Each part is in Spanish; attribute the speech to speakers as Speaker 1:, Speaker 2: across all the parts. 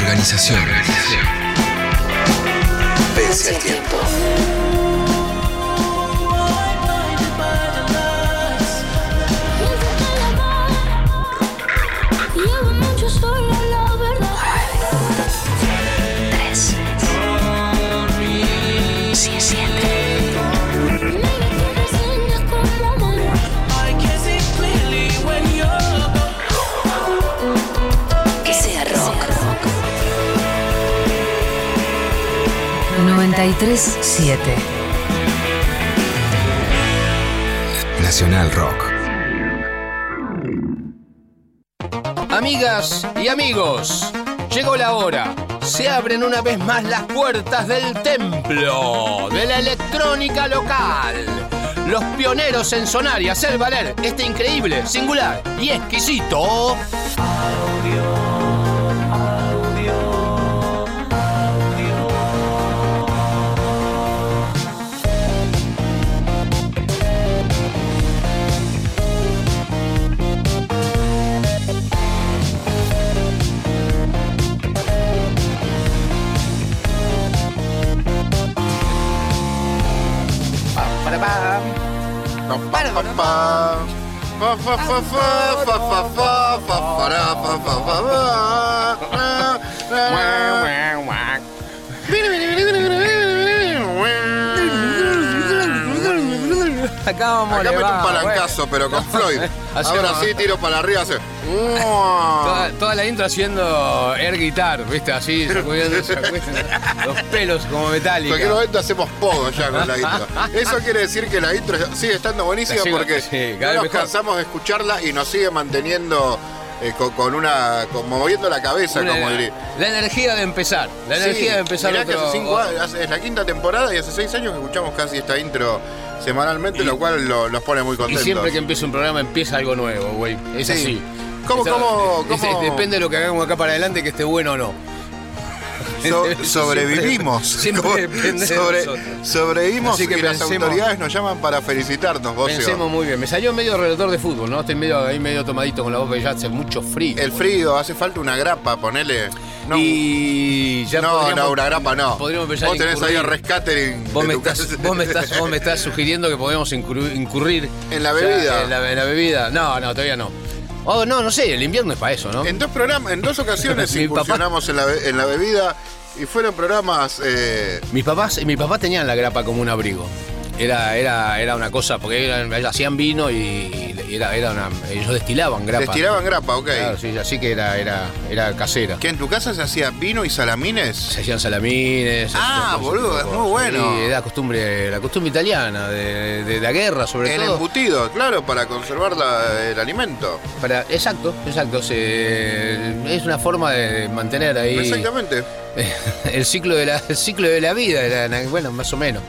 Speaker 1: Organización.
Speaker 2: Organización.
Speaker 3: Pese al tiempo.
Speaker 4: 93.7
Speaker 1: Nacional Rock.
Speaker 5: Amigas y amigos, llegó la hora. Se abren una vez más las puertas del templo de la electrónica local. Los pioneros en sonar y hacer valer este increíble, singular y exquisito.
Speaker 6: Fa, fa, fa, fa.
Speaker 5: Acá vamos
Speaker 6: Acá meto un palancazo, pero con Floyd. Ahora sí, tiro para arriba, hace.
Speaker 5: Toda, toda la intro haciendo air guitar, ¿viste? Así, sacudiendo los pelos como
Speaker 6: En cualquier momento hacemos pogo ya con la intro. Eso quiere decir que la intro sigue estando buenísima porque
Speaker 5: sí,
Speaker 6: no nos
Speaker 5: mejor.
Speaker 6: cansamos de escucharla y nos sigue manteniendo eh, con, con una. moviendo la cabeza,
Speaker 5: Una-
Speaker 6: como diría.
Speaker 5: la energía de empezar, la energía
Speaker 6: Sí,
Speaker 5: de empezar
Speaker 6: mirá que hace cinco hace- es la quinta temporada y hace seis años que escuchamos casi esta intro semanalmente, lo cual lo- nos pone muy
Speaker 5: Y
Speaker 6: contentos.
Speaker 5: siempre que empieza un programa empieza algo nuevo, güey. Es
Speaker 6: Sí.
Speaker 5: así.
Speaker 6: ¿Cómo,
Speaker 5: Eso-
Speaker 6: cómo,
Speaker 5: es-
Speaker 6: cómo-
Speaker 5: depende de lo que hagamos acá para adelante, que esté bueno o no.
Speaker 6: So- sobrevivimos.
Speaker 5: siempre
Speaker 6: sobre- sobrevivimos
Speaker 5: Así que
Speaker 6: y las
Speaker 5: pensemos-
Speaker 6: autoridades nos llaman para felicitarnos, vos
Speaker 5: Pensemos muy bien. Me salió medio relator de fútbol, ¿no? Estoy medio, ahí medio tomadito con la boca y ya hace mucho frío.
Speaker 6: El frío, hace falta una grapa, ponele. No,
Speaker 5: y ya
Speaker 6: no, una grapa no.
Speaker 5: Podríamos
Speaker 6: Vos tenés ahí el rescatering.
Speaker 5: Vos me, estás,
Speaker 6: casa.
Speaker 5: vos, me estás, vos me estás sugiriendo que podemos incurrir, incurrir
Speaker 6: En la bebida.
Speaker 5: en, la, en la bebida. No, no, todavía no. Oh, no, no sé, el invierno es para eso, ¿no?
Speaker 6: En dos programas, en dos ocasiones
Speaker 5: Mi papá-
Speaker 6: incursionamos en la, be- en la bebida y fueron programas. eh,
Speaker 5: Mis papás, mis papás tenían la grapa como un abrigo. Era, era, era una cosa, porque eran- hacían vino y, y era, era una, ellos destilaban grapa.
Speaker 6: destilaban grapa, ok.
Speaker 5: Claro, sí, así que era, era, era casera.
Speaker 6: ¿Que en tu casa se hacía vino y salamines?
Speaker 5: Se hacían salamines.
Speaker 6: Ah,
Speaker 5: hacían
Speaker 6: boludo, es muy bueno.
Speaker 5: Sí, era costumbre, la costumbre italiana, de, de la guerra sobre
Speaker 6: El
Speaker 5: todo.
Speaker 6: embutido, claro, para conservar la- el alimento.
Speaker 5: Para, exacto, exacto. se- es una forma de mantener ahí
Speaker 6: Exactamente.
Speaker 5: el ciclo de la, el ciclo de la vida, era- bueno, más o menos.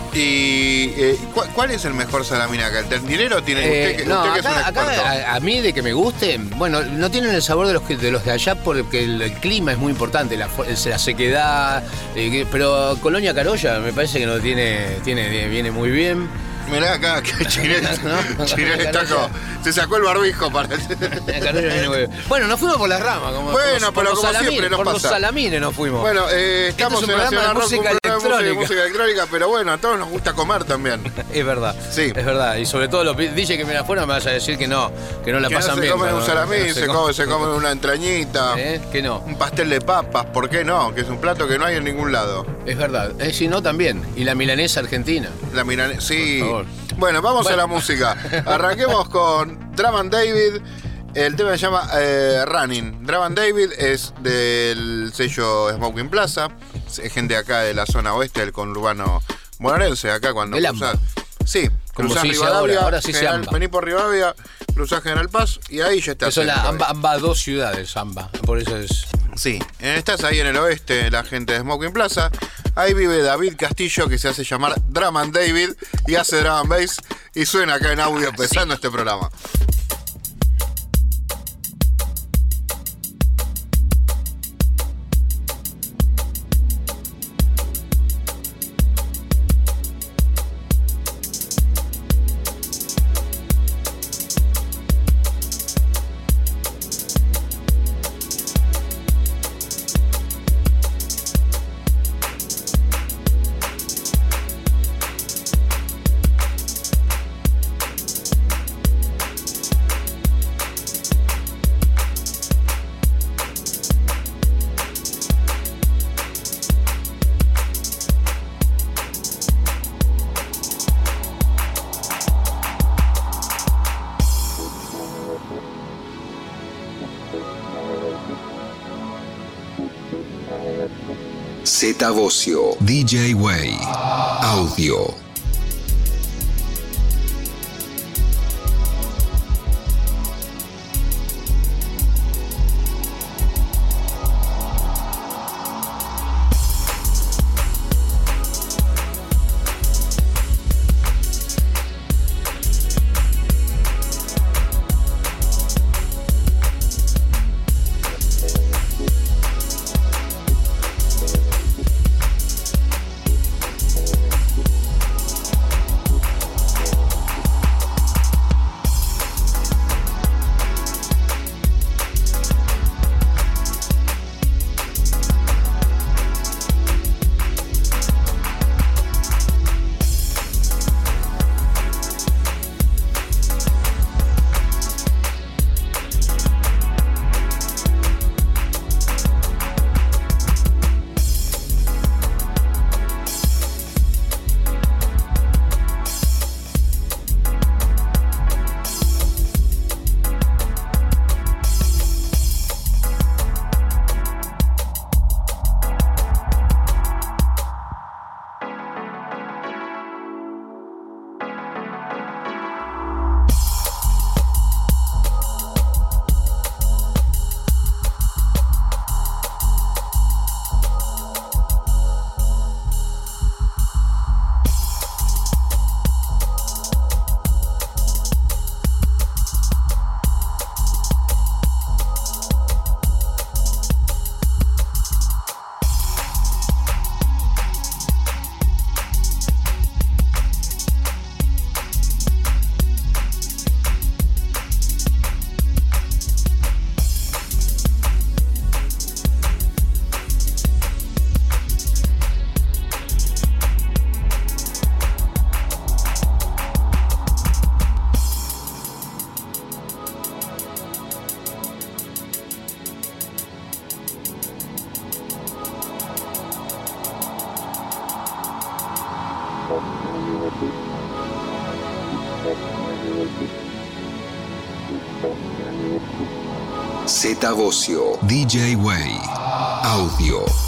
Speaker 6: ¿Y eh, ¿cuál, cuál es el mejor salamín acá? ¿El tendinero tiene usted,
Speaker 5: Eh,
Speaker 6: que,
Speaker 5: no,
Speaker 6: usted que es un
Speaker 5: acá, acá a, a mí de que me guste, bueno, no tienen el sabor de los que, de los de allá porque el, el clima es muy importante, la, la sequedad, eh, pero Colonia Carolla me parece que no tiene, tiene viene muy bien.
Speaker 6: Mirá acá, que Chinel,
Speaker 5: No,
Speaker 6: Chinel está como- se sacó el barbijo para...
Speaker 5: Bueno, nos fuimos por las ramas, como
Speaker 6: Bueno,
Speaker 5: por
Speaker 6: pero
Speaker 5: los
Speaker 6: como
Speaker 5: salamines,
Speaker 6: siempre nos
Speaker 5: por los salamines nos fuimos.
Speaker 6: Bueno, eh, estamos
Speaker 5: Este es
Speaker 6: en Nacional Rock,
Speaker 5: música
Speaker 6: un programa de música,
Speaker 5: electrónica.
Speaker 6: música electrónica, pero bueno, a todos nos gusta comer también.
Speaker 5: Es verdad.
Speaker 6: Sí.
Speaker 5: Es verdad. Y sobre todo los DJ que me afuera me vas a decir que no, que no la
Speaker 6: Que no
Speaker 5: pasan
Speaker 6: se
Speaker 5: bien.
Speaker 6: comen
Speaker 5: ¿no?
Speaker 6: un salamín,
Speaker 5: no
Speaker 6: se, come, se comen una entrañita,
Speaker 5: ¿Eh? Que no.
Speaker 6: un pastel de papas, ¿por qué no? Que es un plato que no hay en ningún lado.
Speaker 5: Es verdad. Eh, si no, también. Y la milanesa argentina.
Speaker 6: La milane- sí. Bueno, vamos
Speaker 5: Bueno.
Speaker 6: a la música. Arranquemos con Drum and David. El tema se llama eh, Running. Drum and David es del sello Smoking Plaza. Es gente acá de la zona oeste del conurbano bonaerense. Acá cuando
Speaker 5: Del
Speaker 6: cruzás-
Speaker 5: AMBA.
Speaker 6: Sí, cruzás Rivadavia.
Speaker 5: ahora, ahora sí
Speaker 6: General-
Speaker 5: AMBA.
Speaker 6: Vení por Rivadavia, cruzás General Paz y ahí ya estás.
Speaker 5: Eso es la amba, amba dos ciudades, amba. Por eso es.
Speaker 6: Sí, estás ahí en el oeste, la gente de Smoking Plaza. Ahí vive David Castillo, que se hace llamar Drum and David y hace drum and bass y suena acá en audio empezando este programa.
Speaker 1: DJ Way, audio. Bocio, DJ Way. Audio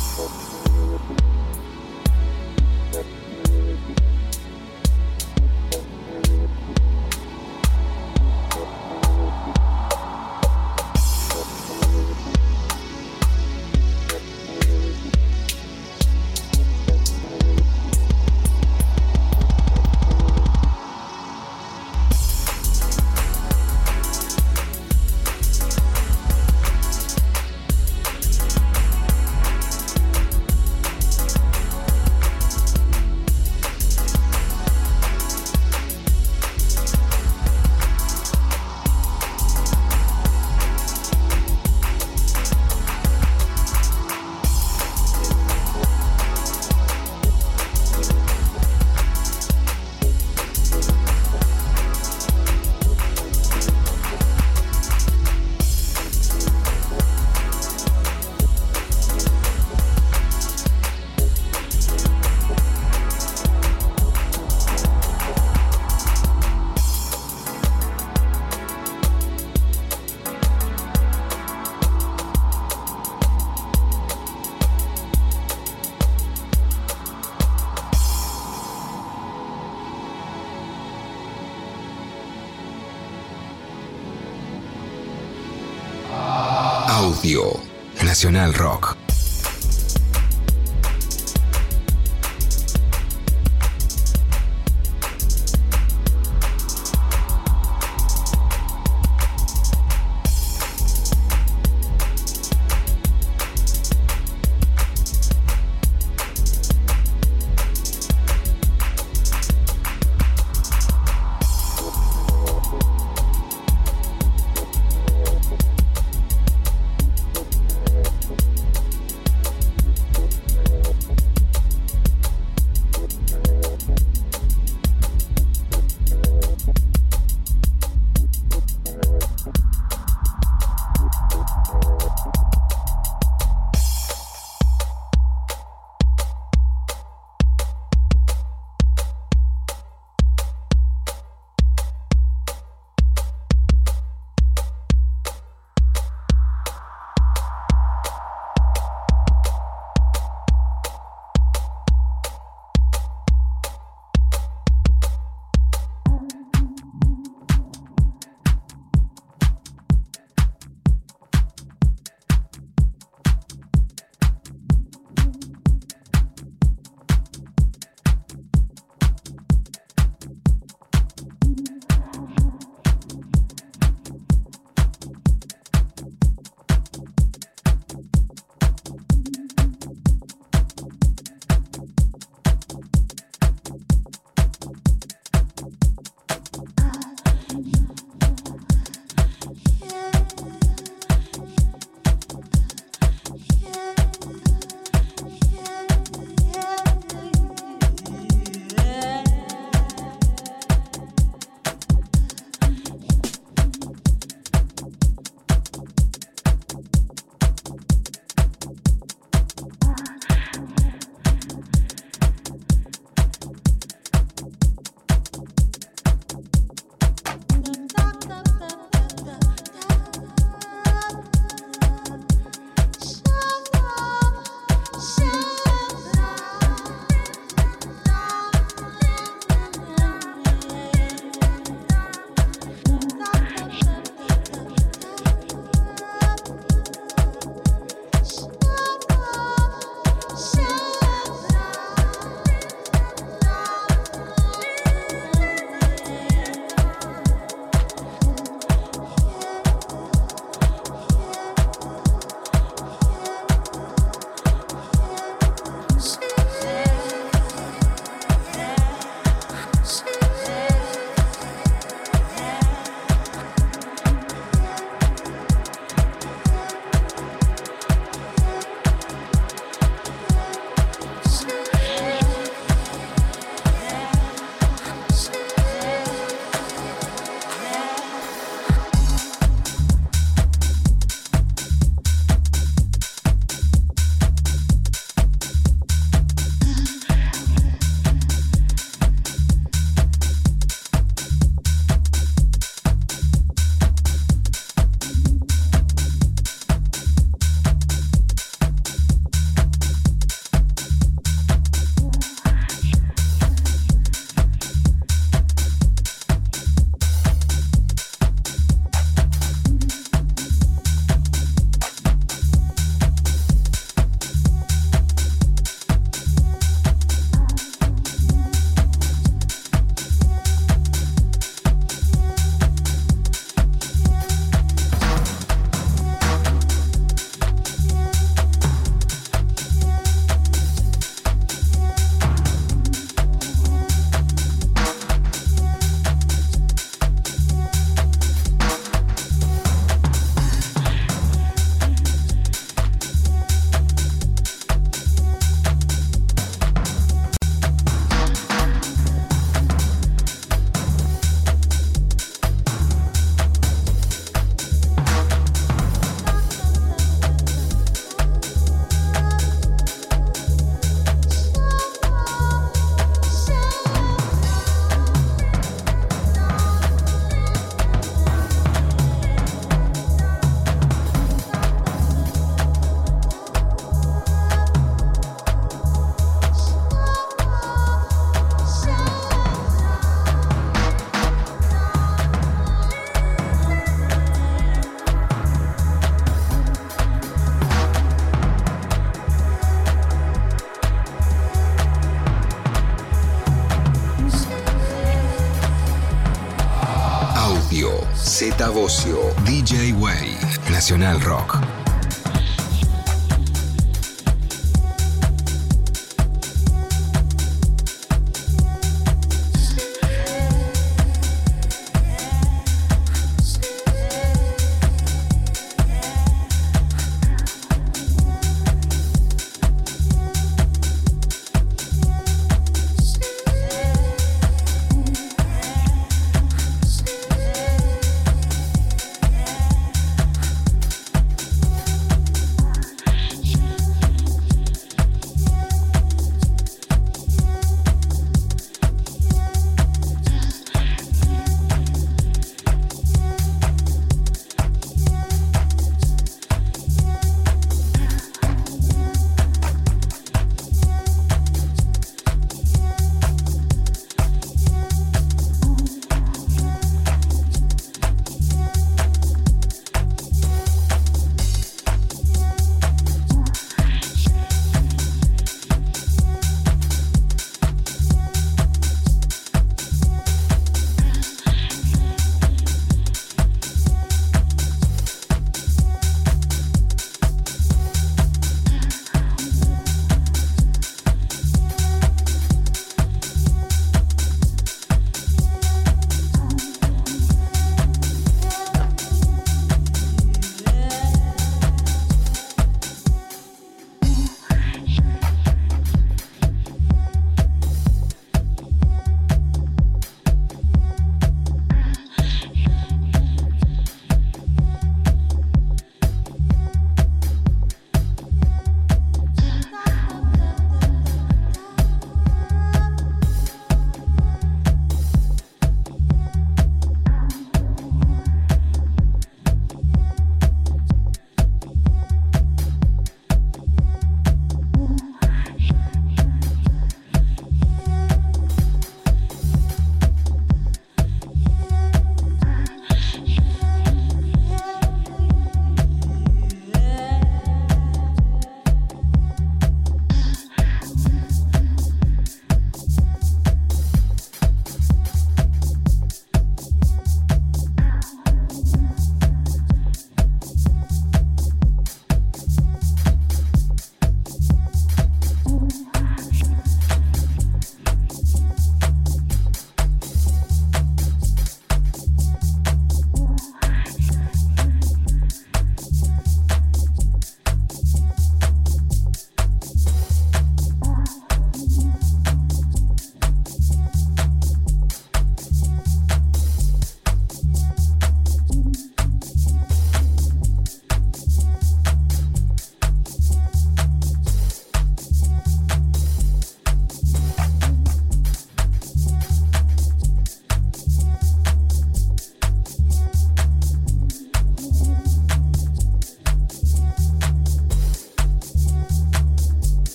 Speaker 1: Nacional Rock.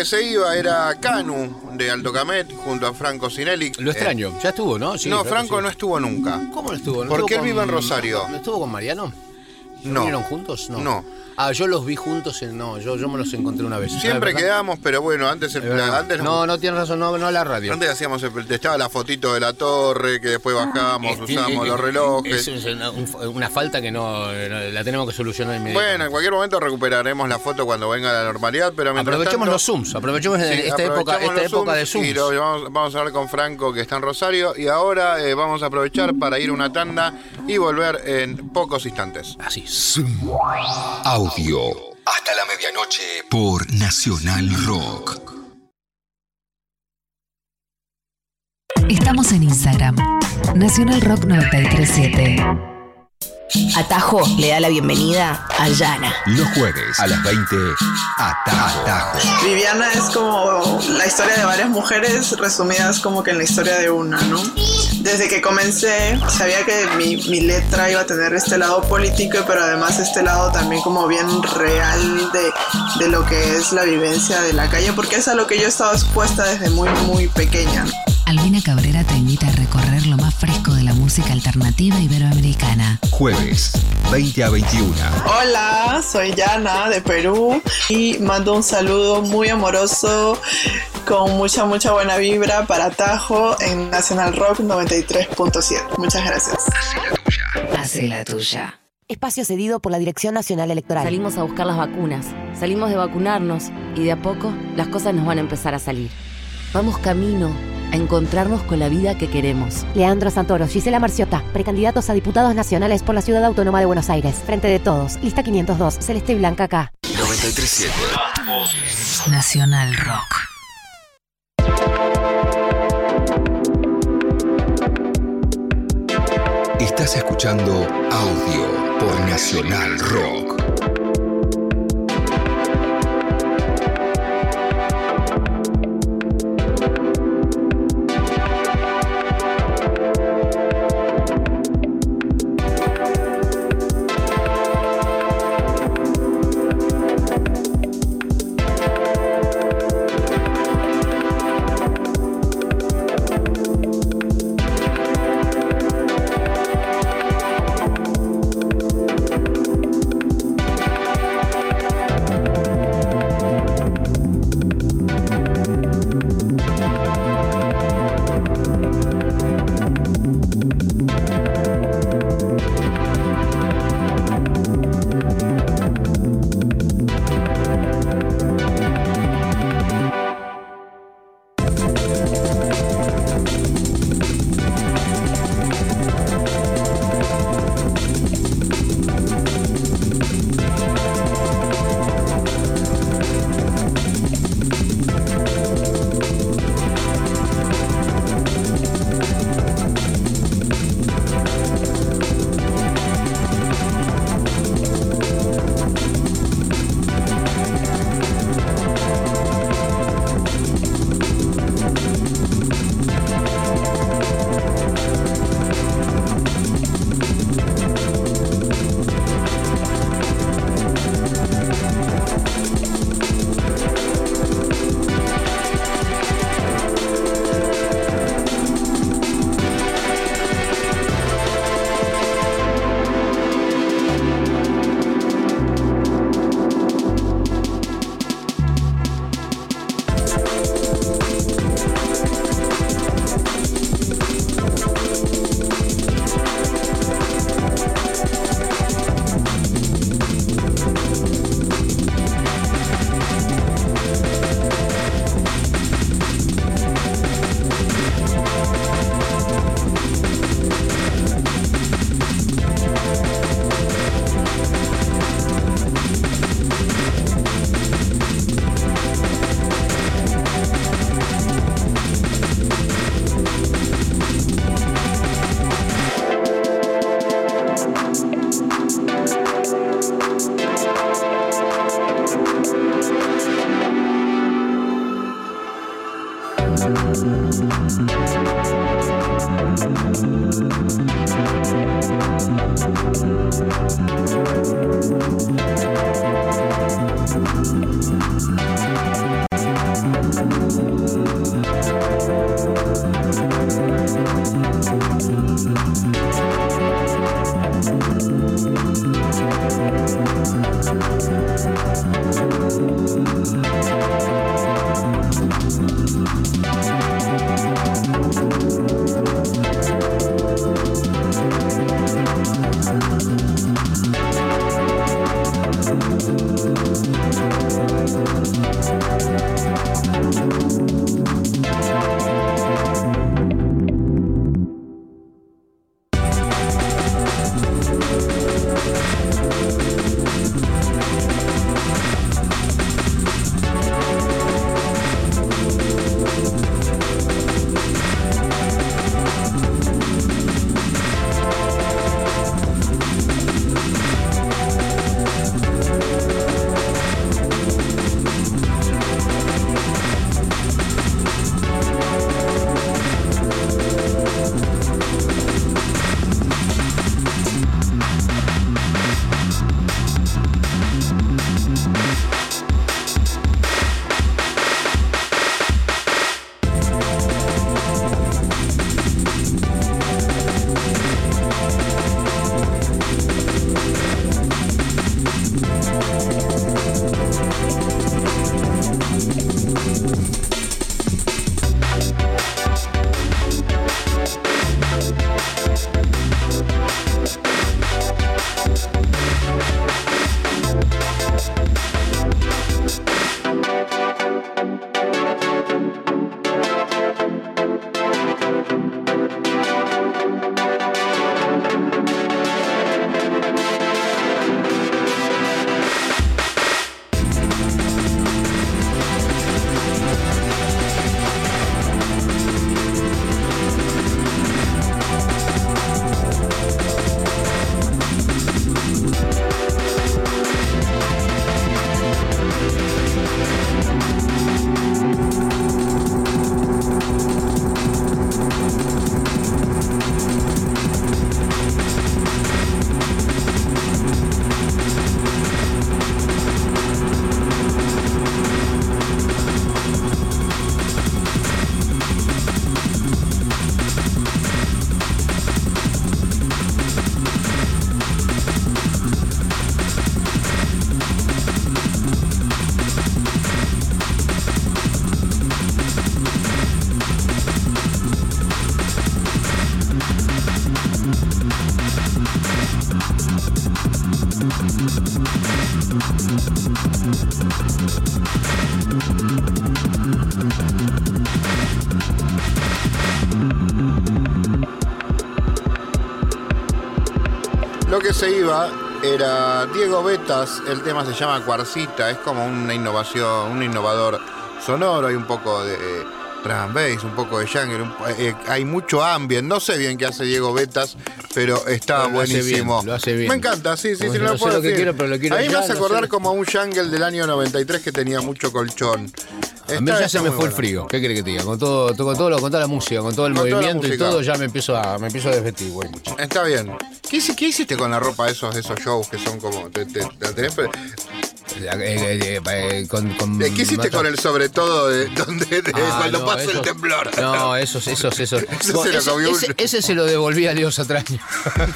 Speaker 6: Que se iba era Canu de Alto Camet junto a Franco Sinelli.
Speaker 5: Lo extraño. Ya estuvo, ¿no? Sí,
Speaker 6: no, Franco
Speaker 5: sí.
Speaker 6: no estuvo nunca.
Speaker 5: ¿Cómo no estuvo? ¿No
Speaker 6: Porque
Speaker 5: estuvo
Speaker 6: él vive en Rosario.
Speaker 5: ¿No estuvo con Mariano?
Speaker 6: No.
Speaker 5: ¿Vinieron juntos? No.
Speaker 6: No.
Speaker 5: Ah, yo los vi juntos en. No, yo, yo me los encontré una vez.
Speaker 6: Siempre
Speaker 5: Ah,
Speaker 6: quedamos, pero bueno, antes, el- antes,
Speaker 5: No, no tienes razón, no, no la radio.
Speaker 6: antes hacíamos el- estaba la fotito de la torre, que después bajábamos,
Speaker 5: Este,
Speaker 6: usábamos
Speaker 5: eh,
Speaker 6: los relojes.
Speaker 5: Es una, un- una falta que no, no- la tenemos que solucionar inmediatamente.
Speaker 6: Bueno, en cualquier momento recuperaremos la foto cuando venga la normalidad, pero mientras
Speaker 5: aprovechemos
Speaker 6: tanto-
Speaker 5: los Zooms, aprovechemos
Speaker 6: Sí,
Speaker 5: esta época,
Speaker 6: aprovechamos
Speaker 5: esta
Speaker 6: los
Speaker 5: época de
Speaker 6: Zooms
Speaker 5: Zooms.
Speaker 6: Y lo- vamos, vamos a hablar con Franco que está en Rosario. Y ahora eh, vamos a aprovechar para ir a una tanda y volver en pocos instantes.
Speaker 5: Así.
Speaker 1: Audio. Hasta la medianoche por Nacional Rock.
Speaker 4: Estamos en Instagram. Nacional Rock 937.
Speaker 7: Atajo le da la bienvenida a Yana.
Speaker 1: Los jueves a las 20, Ata- Atajo.
Speaker 8: Viviana es como la historia de varias mujeres resumidas como que en la historia de una, ¿no? Desde que comencé sabía que mi, mi letra iba a tener este lado político, pero además este lado también como bien real de, de lo que es la vivencia de la calle, porque es a lo que yo he estado expuesta desde muy, muy pequeña.
Speaker 4: Albina Cabrera te invita a recorrer lo más fresco de la música alternativa iberoamericana.
Speaker 1: Jueves, 20 a 21.
Speaker 8: Hola, soy Yana de Perú y mando un saludo muy amoroso con mucha, mucha buena vibra para Tajo en Nacional Rock 93.7. Muchas gracias.
Speaker 4: Hace la tuya.
Speaker 7: Espacio cedido por la Dirección Nacional Electoral.
Speaker 9: Salimos a buscar las vacunas, salimos de vacunarnos y de a poco las cosas nos van a empezar a salir. Vamos camino a encontrarnos con la vida que queremos.
Speaker 7: Leandro Santoro, Gisela Marciota, precandidatos a diputados nacionales por la Ciudad Autónoma de Buenos Aires. Frente de todos, lista 502, Celeste y Blanca acá.
Speaker 1: 937.
Speaker 4: Nacional Rock.
Speaker 1: Estás escuchando audio por Nacional Rock.
Speaker 6: Que se iba era Diego Betas, el tema se llama Cuarcita, es como una innovación, un innovador sonoro, hay un poco de drum and bass, un poco de jungle, un- eh, hay mucho ambient, no sé bien qué hace Diego Betas, pero está
Speaker 5: Pero lo hace
Speaker 6: buenísimo.
Speaker 5: bien, lo hace bien.
Speaker 6: Me encanta, sí, sí,
Speaker 5: No
Speaker 6: sí, no puedo
Speaker 5: lo que
Speaker 6: decir.
Speaker 5: quiero, pero lo quiero
Speaker 6: A mí me hace
Speaker 5: no
Speaker 6: acordar como a un jungle del año 93 que tenía mucho colchón.
Speaker 5: A mí ya se me fue el frío. ¿Qué crees que te diga? Con todo, con todo, lo- con toda la música, con todo el
Speaker 6: Con
Speaker 5: movimiento y todo, ya me empiezo a, me empiezo a desvestir, güey.
Speaker 6: Está bien. ¿Qué, hici- qué hiciste con la ropa de esos, de esos shows que son como... Te, te-
Speaker 5: Eh, eh, eh, con- con-
Speaker 6: ¿Qué hiciste con el sobre todo de, donde, de
Speaker 5: Ah,
Speaker 6: cuando
Speaker 5: no,
Speaker 6: pasa el temblor?
Speaker 5: No, esos, esos, esos.
Speaker 6: Ese se lo
Speaker 5: ese,
Speaker 6: comió
Speaker 5: ese-
Speaker 6: uno.
Speaker 5: ese se lo devolví a Leo Satraño.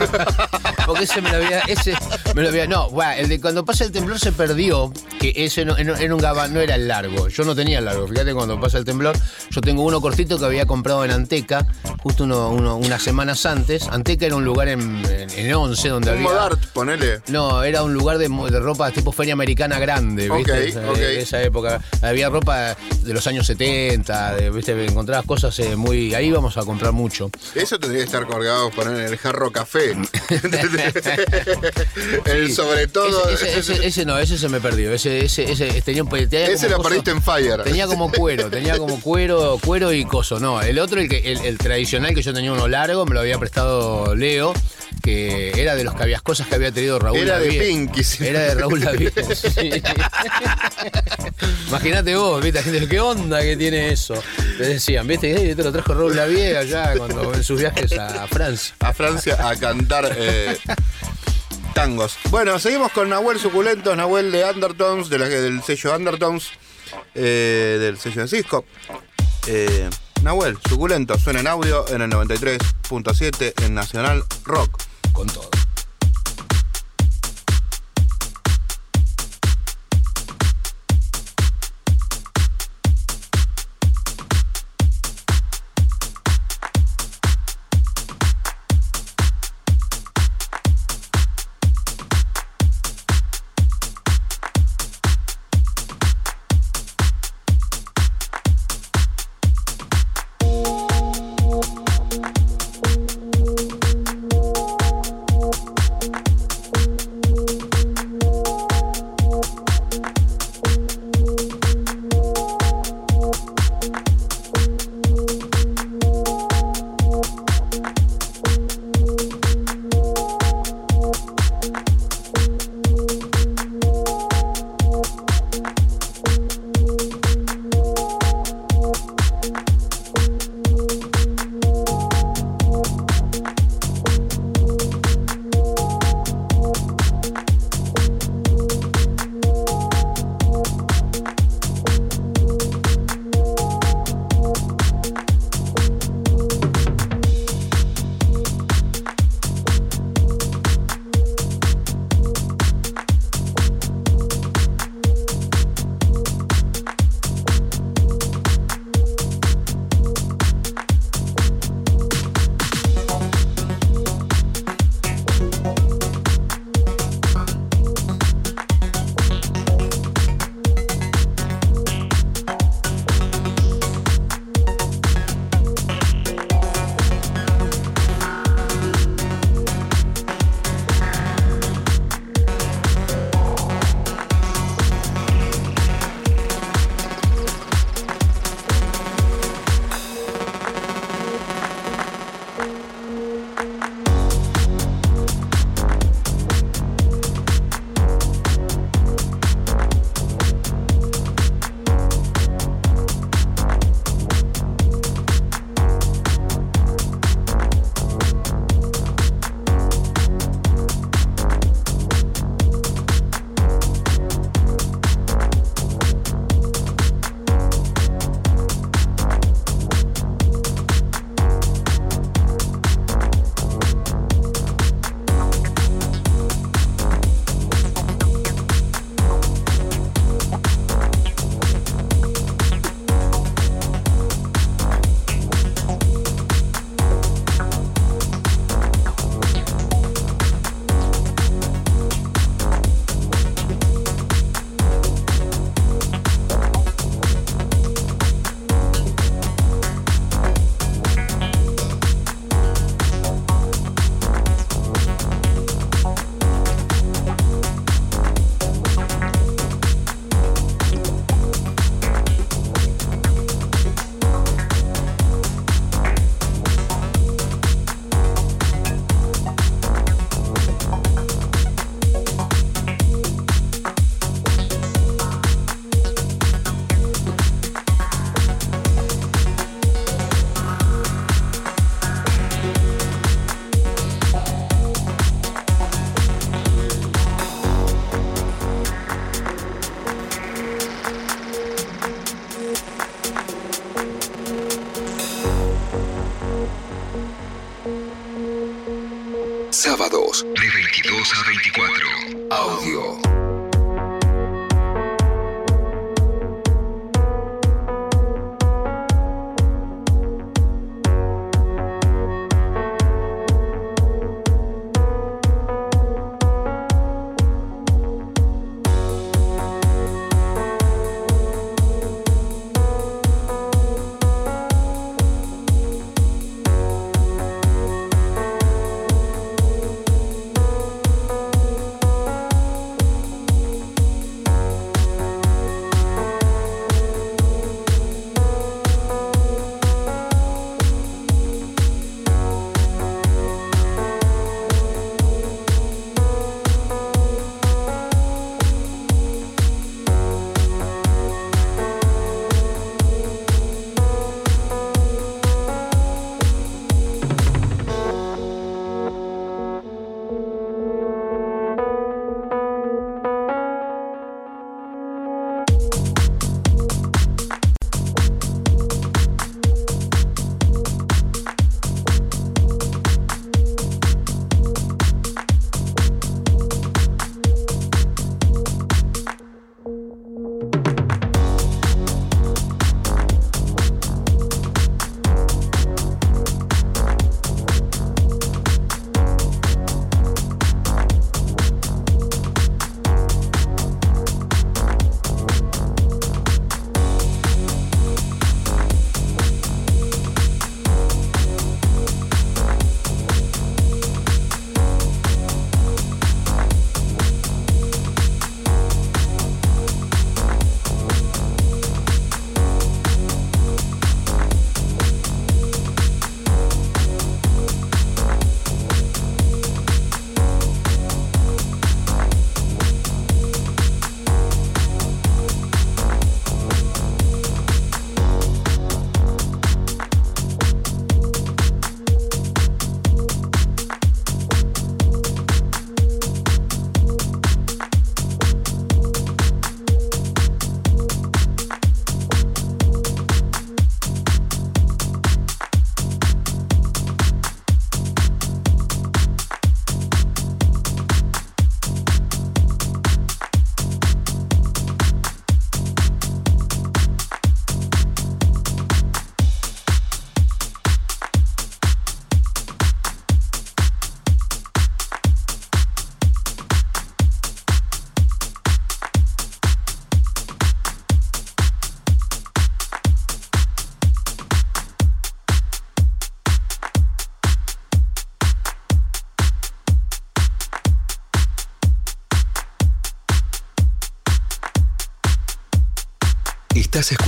Speaker 5: Porque ese me lo había. Ese me lo había. No, guau, el de cuando pasa el temblor se perdió. Que ese no, era un gaba- no era el largo. Yo no tenía el largo. Fíjate, cuando pasa el temblor, yo tengo uno cortito que había comprado en Anteca, justo uno, uno- unas semanas antes. Anteca era un lugar en, en, en Once donde
Speaker 6: Un
Speaker 5: había.
Speaker 6: Modart, ponele.
Speaker 5: No, era un lugar de, de ropa tipo feria americana grande, ¿viste?
Speaker 6: Ok,
Speaker 5: Esa-
Speaker 6: ok.
Speaker 5: De esa época. Había ropa de los años 70, de, ¿viste? Encontrabas cosas eh, muy. Ahí íbamos a comprar mucho.
Speaker 6: Eso tendría que estar colgado, poner en el jarro café. el
Speaker 5: Sí.
Speaker 6: sobre todo.
Speaker 5: Ese, ese- ese- ese no, ese se me perdió. Ese, ese, ese tenía, un- tenía
Speaker 6: Ese lo perdiste en Fire.
Speaker 5: Tenía como cuero, tenía como cuero, cuero y coso. No, el otro, el, que, el, el tradicional que yo tenía uno largo, me lo había prestado Leo, que era de los que había cosas que había tenido Raúl
Speaker 6: Era de. Pinky, sí.
Speaker 5: Era de Raúl Lavie, sí. Imagínate vos, viste, la gente, ¿qué onda que tiene eso? Te decían, viste, "Ey, esto lo trajo Raúl Lavie allá cuando en sus viajes a Francia.
Speaker 6: a Francia a cantar eh, tangos. Bueno, seguimos con Nahuel Suculentos, Nahuel de Undertones, de la- del sello Undertones, eh, del sello de Cisco. Eh, Nahuel Suculentos suena en audio en el 93.7 en Nacional Rock.
Speaker 5: Con todo.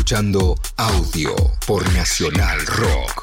Speaker 1: Escuchando audio por Nacional Rock.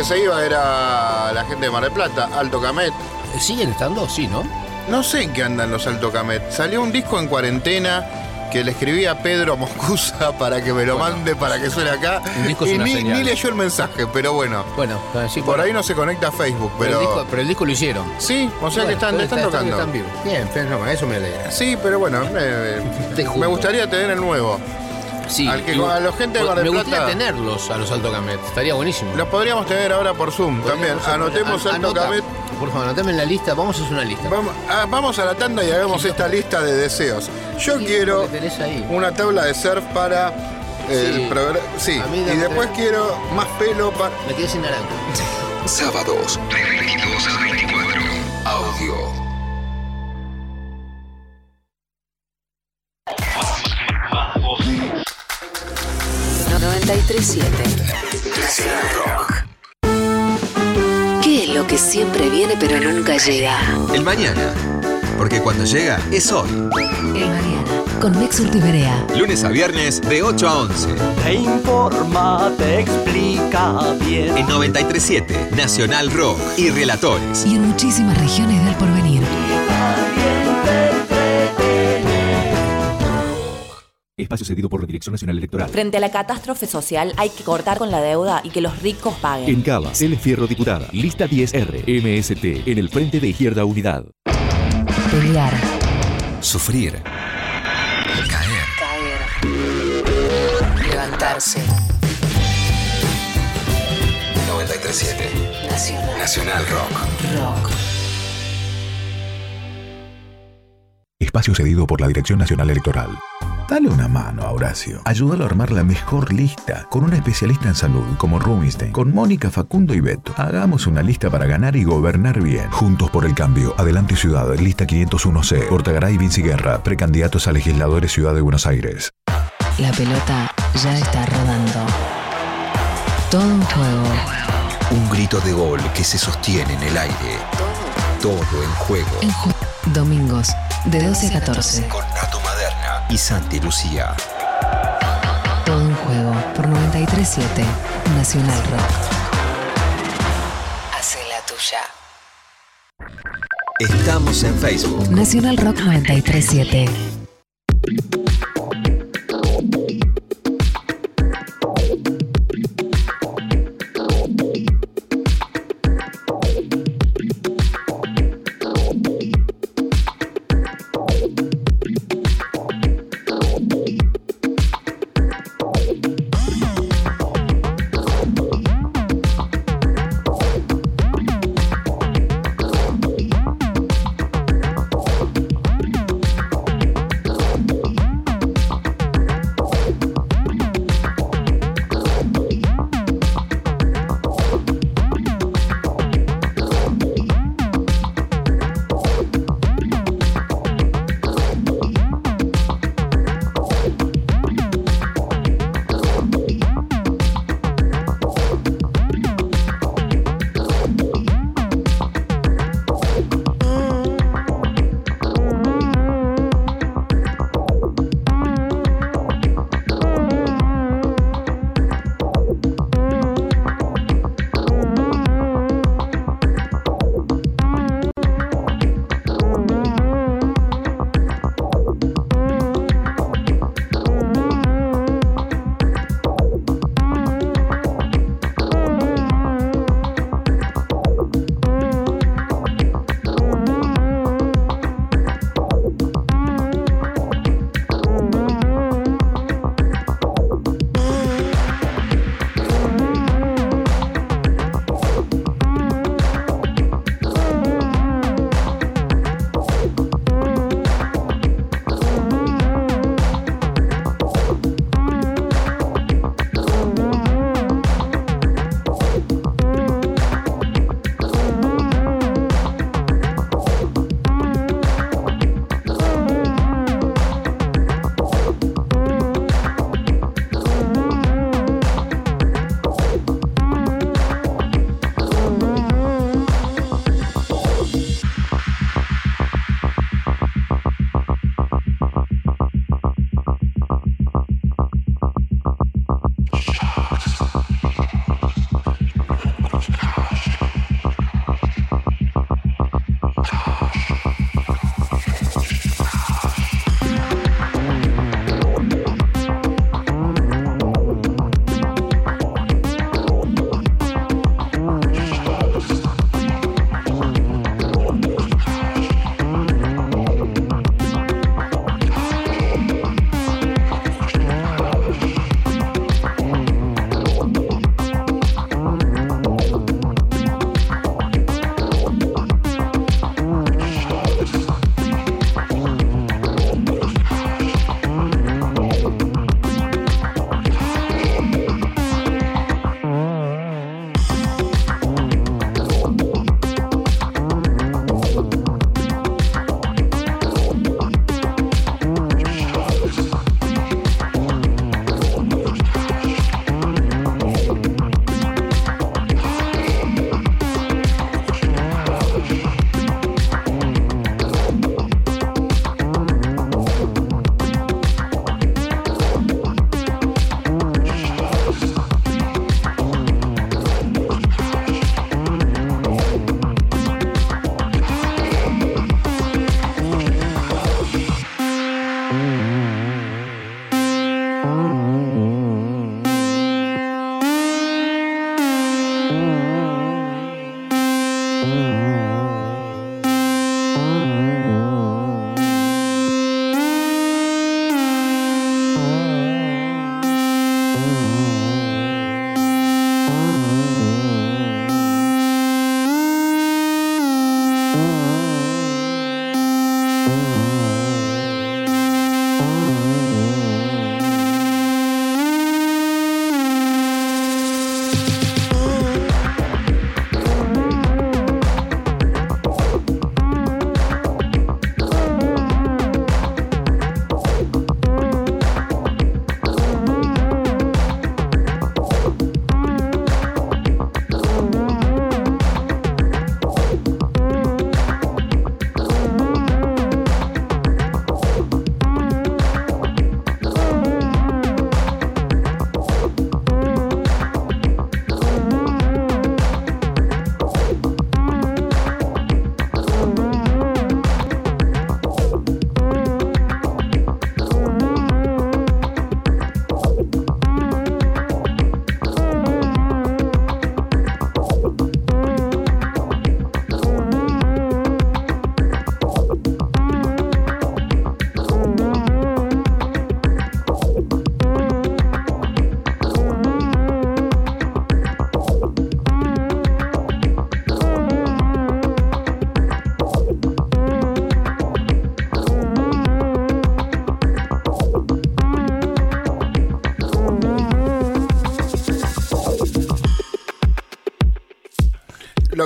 Speaker 6: Que se iba era la gente de Mar del Plata, Alto Camet.
Speaker 10: ¿Siguen estando? Sí, ¿no?
Speaker 6: No sé en qué andan los Alto Camet. Salió un disco en cuarentena que le escribí a Pedro Moscusa para que me lo
Speaker 10: Bueno.
Speaker 6: mande para que suene acá.
Speaker 10: Un disco es
Speaker 6: y
Speaker 10: una
Speaker 6: ni,
Speaker 10: señal.
Speaker 6: ni leyó el mensaje, pero bueno.
Speaker 10: Bueno, sí,
Speaker 6: Por
Speaker 10: bueno.
Speaker 6: ahí no se conecta a Facebook,
Speaker 10: Pero,
Speaker 6: pero.
Speaker 10: el disco, pero el disco lo hicieron.
Speaker 6: Sí, o sea que están, están
Speaker 10: está-
Speaker 6: tocando.
Speaker 10: Están vivos. Bien, pero no, eso me alegra.
Speaker 6: Sí, pero bueno, me gustaría tener el nuevo.
Speaker 10: Sí,
Speaker 6: Al que-
Speaker 10: y-
Speaker 6: a la gente de Mar del
Speaker 10: Me gustaría
Speaker 6: Plata-
Speaker 10: tenerlos a los Alto Camet. Estaría buenísimo.
Speaker 6: Los podríamos tener ahora por Zoom también.
Speaker 10: Podríamos-
Speaker 6: Anotemos
Speaker 10: an-
Speaker 6: Alto
Speaker 10: anota.
Speaker 6: Camet.
Speaker 10: Por favor, anotame en la lista. Vamos a hacer una lista.
Speaker 6: Vamos, ah, vamos a la tanda y hagamos esta lista de deseos. Yo
Speaker 10: Sí,
Speaker 6: quiero
Speaker 10: porque tenés ahí.
Speaker 6: una tabla de surf para el
Speaker 10: Sí.
Speaker 6: programa. Sí,
Speaker 10: A mí
Speaker 6: y
Speaker 10: dame
Speaker 6: después quiero más pelo para.
Speaker 10: Me quedé sin naranja.
Speaker 1: Sábados, de
Speaker 4: llega?
Speaker 11: El mañana. Porque cuando llega es hoy.
Speaker 4: El mañana. Con Mex Urtiberea.
Speaker 11: Lunes a viernes de 8 a 11.
Speaker 12: Te informa, te explica bien.
Speaker 11: En 937 Nacional Rock y Relatores.
Speaker 4: Y en muchísimas regiones del porvenir.
Speaker 13: Espacio cedido por la Dirección Nacional Electoral.
Speaker 14: Frente a la catástrofe social hay que cortar con la deuda y que los ricos paguen.
Speaker 13: En Cava, El Fierro Diputada. Lista 10R. MST. En el Frente de Izquierda Unidad.
Speaker 4: Pelear.
Speaker 1: Sufrir. Caer.
Speaker 4: Caer. Levantarse.
Speaker 1: 937
Speaker 4: Nacional.
Speaker 1: Nacional Rock.
Speaker 4: Rock.
Speaker 15: Espacio cedido por la Dirección Nacional Electoral. Dale una mano a Horacio. Ayúdalo a armar la mejor lista con un especialista en salud como Rubinstein, con Mónica, Facundo y Beto. Hagamos una lista para ganar y gobernar bien. Juntos por el cambio. Adelante Ciudad, lista 501C. Portagaray y Vinci Guerra, precandidatos a legisladores Ciudad de Buenos Aires.
Speaker 4: La pelota ya está rodando. Todo un juego.
Speaker 1: Un grito de gol que se sostiene en el aire. Todo en juego.
Speaker 4: En ju- Domingos, de 12 a 14.
Speaker 1: Con Nato Maderna y Santi Lucía.
Speaker 4: Todo un juego por 937 Nacional Rock. Hace la tuya.
Speaker 11: Estamos en Facebook.
Speaker 4: Nacional Rock 937.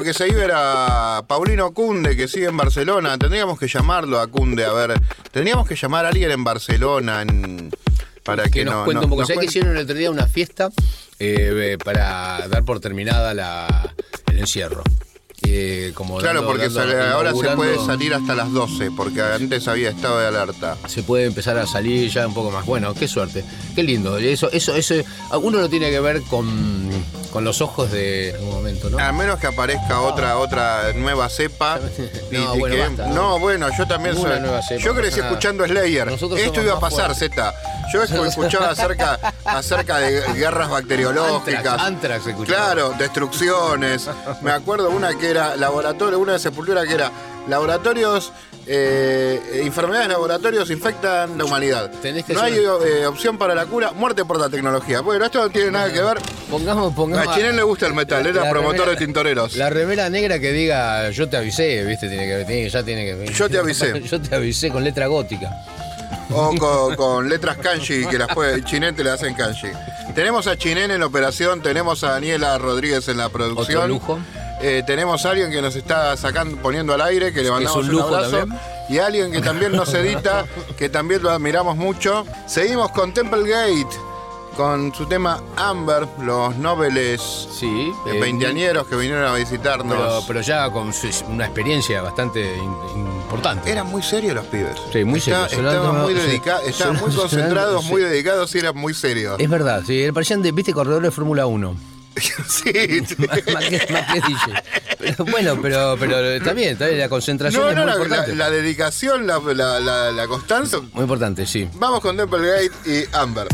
Speaker 6: Lo que se iba era Paulino Cunde, que sigue en Barcelona. Tendríamos que llamarlo a Cunde, a ver. Tendríamos que llamar a alguien en Barcelona en- para que,
Speaker 5: que nos
Speaker 6: no-
Speaker 5: cuente
Speaker 6: no-
Speaker 5: un poco. ¿Sabés que hicieron el otro día una fiesta eh, para dar por terminada la, el encierro? Eh, como
Speaker 6: Claro,
Speaker 5: dando-
Speaker 6: porque
Speaker 5: dando-
Speaker 6: sale- ahora se puede salir hasta las 12, porque antes había estado de alerta.
Speaker 5: se puede empezar a salir ya un poco más. Bueno, qué suerte, qué lindo. Eso, eso, eso, uno lo tiene que ver con, con los ojos de ¿no?
Speaker 6: A menos que aparezca otra otra nueva cepa.
Speaker 5: No,
Speaker 6: y
Speaker 5: bueno,
Speaker 6: que-
Speaker 5: basta, ¿no?
Speaker 6: no, bueno, yo también soy.
Speaker 5: nueva cepa,
Speaker 6: yo crecí escuchando Slayer.
Speaker 5: Nosotros
Speaker 6: Esto iba a pasar. Z. Yo escu- escuchaba acerca, acerca de guerras bacteriológicas.
Speaker 5: Antrax.
Speaker 6: Claro, destrucciones. Me acuerdo una que era laboratorio, una de sepultura que era laboratorios, eh, enfermedades de laboratorios infectan la humanidad.
Speaker 5: Tenés que
Speaker 6: no hay eh, opción para la cura, muerte por la tecnología. Bueno, esto no tiene nada que ver.
Speaker 5: Pongamos, pongamos.
Speaker 6: A Chinel le gusta el metal, era promotor
Speaker 5: remera-
Speaker 6: de tintoreros.
Speaker 5: La remera negra que diga yo te avisé, viste, tiene que, tiene- ya tiene que.
Speaker 6: Yo te avisé.
Speaker 5: yo te avisé con letra gótica.
Speaker 6: O con, con letras kanji, que las puede, Chinén te le hacen kanji. Tenemos a Chinén en la operación, tenemos a Daniela Rodríguez en la producción.
Speaker 5: Otro lujo.
Speaker 6: Eh, tenemos a alguien que nos está sacando, poniendo al aire, que le
Speaker 5: es
Speaker 6: mandamos
Speaker 5: un
Speaker 6: un,
Speaker 5: lujo
Speaker 6: abrazo.
Speaker 5: también.
Speaker 6: Y alguien que también nos edita, que también lo admiramos mucho. Seguimos con Temple Gate, con su tema Amber, los noveles
Speaker 5: Sí.
Speaker 6: eh,
Speaker 5: eh,
Speaker 6: veinteañeros que vinieron a visitarnos.
Speaker 5: pero, pero ya con su- una experiencia bastante in- importante.
Speaker 6: Eran muy serios los pibes.
Speaker 5: Sí, muy serios.
Speaker 6: Estaban muy, dedica- estaban muy concentrados,
Speaker 5: sí.
Speaker 6: muy dedicados y eran muy serios.
Speaker 5: Es verdad, sí, parecían de, viste, corredores de Fórmula 1.
Speaker 6: Sí,
Speaker 5: más, más que, más que DJ. Pero, bueno, pero, pero bien, la concentración
Speaker 6: No,
Speaker 5: es
Speaker 6: no,
Speaker 5: muy
Speaker 6: la,
Speaker 5: importante.
Speaker 6: la- la dedicación, la, la- la- la constancia.
Speaker 5: Muy importante, sí.
Speaker 6: Vamos con Temple Gate y Amber.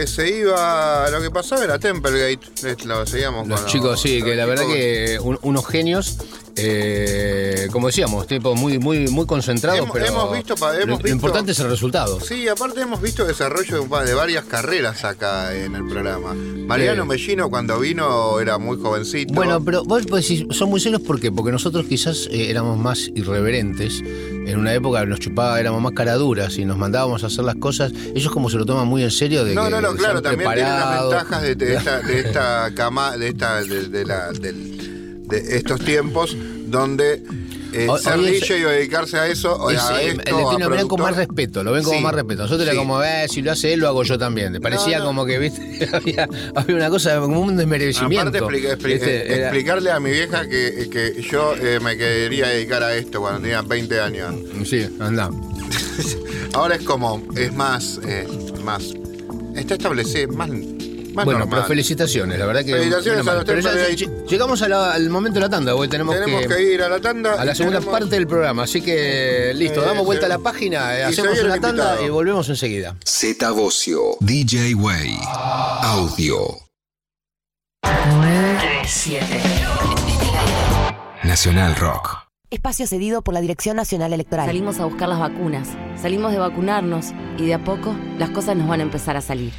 Speaker 6: Que se iba, lo que pasaba era Templegate, lo seguíamos
Speaker 5: Los
Speaker 6: con
Speaker 5: chicos, sí, que la verdad
Speaker 6: chicos.
Speaker 5: que un- unos genios. eh, como decíamos, tipo muy, muy, muy concentrados,
Speaker 6: Hemos-
Speaker 5: pero
Speaker 6: hemos visto
Speaker 5: lo-
Speaker 6: hemos
Speaker 5: lo, importante es el resultado.
Speaker 6: Sí, aparte hemos visto desarrollo de, de varias carreras acá en el programa. Mariano. Mellino cuando vino era muy jovencito.
Speaker 5: Bueno, pero vos sí, son muy serios ¿por qué? porque nosotros quizás eh, éramos más irreverentes. En una época nos chupaba, éramos más caraduras y nos mandábamos a hacer las cosas. Ellos como se lo toman muy en serio de
Speaker 6: no,
Speaker 5: que
Speaker 6: no, no, claro, también tiene las
Speaker 5: preparados.
Speaker 6: ventajas de, de esta, de esta cama, de esta, de, de la, del- de estos tiempos donde eh, ser DJ o dedicarse a eso, o
Speaker 5: Es,
Speaker 6: a
Speaker 5: eh,
Speaker 6: esto,
Speaker 5: le tiene-
Speaker 6: a
Speaker 5: lo ven con más respeto, lo ven como
Speaker 6: Sí,
Speaker 5: más respeto. Nosotros era
Speaker 6: sí.
Speaker 5: como, eh, si lo hace él, lo hago yo también. Parecía
Speaker 6: No, no.
Speaker 5: como que, viste, había, había una cosa, como un desmerecimiento.
Speaker 6: Aparte explica- eh,
Speaker 5: Era-
Speaker 6: explicarle a mi vieja que, que yo eh, me quería dedicar a esto cuando tenía 20 años.
Speaker 5: Sí, anda.
Speaker 6: Ahora es como, es más, eh, más, está establecido, más Más
Speaker 10: bueno,
Speaker 6: normal.
Speaker 10: pero felicitaciones, la verdad que.
Speaker 6: Felicitaciones a los
Speaker 10: Pero ya llegamos a la- al momento de la tanda, hoy tenemos,
Speaker 6: Tenemos que ir a la tanda
Speaker 10: A la segunda
Speaker 6: tenemos-
Speaker 10: parte del programa, así que listo,
Speaker 6: Eh,
Speaker 10: damos vuelta a la página, eh,
Speaker 6: y
Speaker 10: hacemos una tanda
Speaker 6: invitado.
Speaker 10: y volvemos enseguida.
Speaker 1: Z Bocio, DJ Way, Audio,
Speaker 4: 937.
Speaker 1: Nacional Rock.
Speaker 7: Espacio cedido por la Dirección Nacional Electoral.
Speaker 9: Salimos a buscar las vacunas, salimos de vacunarnos y de a poco las cosas nos van a empezar a salir.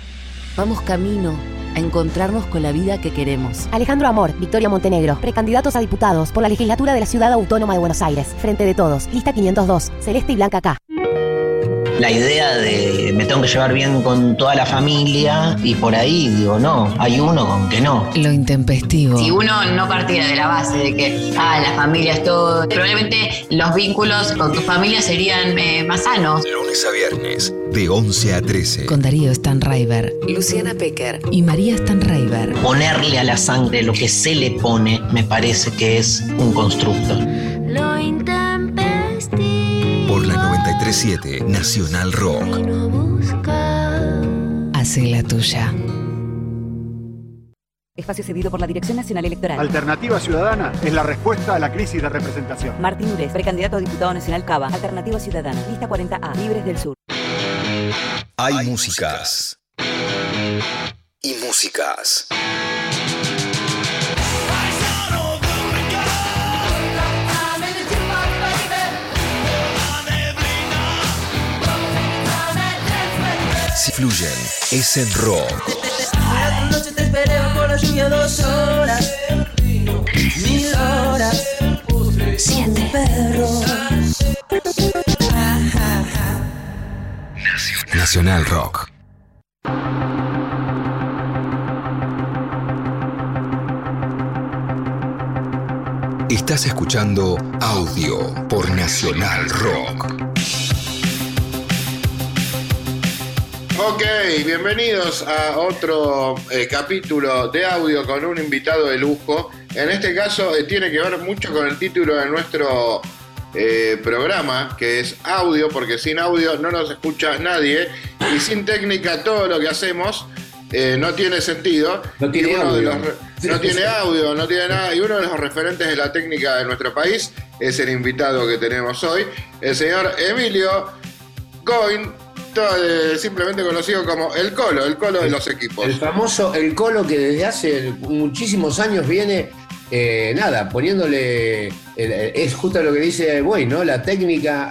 Speaker 9: Vamos camino a encontrarnos con la vida que queremos.
Speaker 7: Alejandro Amor, Victoria Montenegro, precandidatos a diputados por la legislatura de la Ciudad Autónoma de Buenos Aires. Frente de todos, lista 502, Celeste y Blanca K.
Speaker 16: la idea de me tengo que llevar bien con toda la familia y por ahí digo, no, hay uno con que no.
Speaker 4: Lo intempestivo.
Speaker 17: Si uno no partiera de la base de que, ah, la familia es todo, probablemente los vínculos con tu familia serían eh, más sanos.
Speaker 1: Lunes a viernes, de 11 a 13.
Speaker 4: Con Darío Stanraiver, Luciana Pecker y María Stanraiver.
Speaker 16: Ponerle a la sangre lo que se le pone me parece que es un constructo.
Speaker 18: Lo intempestivo
Speaker 1: Por la 937 Nacional Rock.
Speaker 4: Hace la tuya.
Speaker 19: Espacio cedido por la Dirección Nacional Electoral.
Speaker 20: Alternativa Ciudadana es la respuesta a la crisis de representación.
Speaker 19: Martín Ures, precandidato a diputado nacional Cava. Alternativa Ciudadana. Lista 40A. Libres del Sur.
Speaker 1: Hay músicas. Y músicas. Si fluyen, es en rock.
Speaker 21: Lluvia dos.
Speaker 1: Nacional Rock. Estás escuchando audio por Nacional Rock.
Speaker 6: Ok, bienvenidos a otro eh, capítulo de audio con un invitado de lujo. En este caso eh, tiene que ver mucho con el título de nuestro eh, programa, que es audio, porque sin audio no nos escucha nadie y sin técnica todo lo que hacemos no tiene sentido.
Speaker 5: No tiene audio.
Speaker 6: los no tiene audio, no tiene nada. Y uno de los referentes de la técnica de nuestro país es el invitado que tenemos hoy, el señor Emilio Coin, eh, simplemente conocido como el Colo, el Colo de los equipos.
Speaker 5: El famoso El Colo que desde hace muchísimos años viene, eh, nada, poniéndole, es justo lo que dice Buey, ¿no? La técnica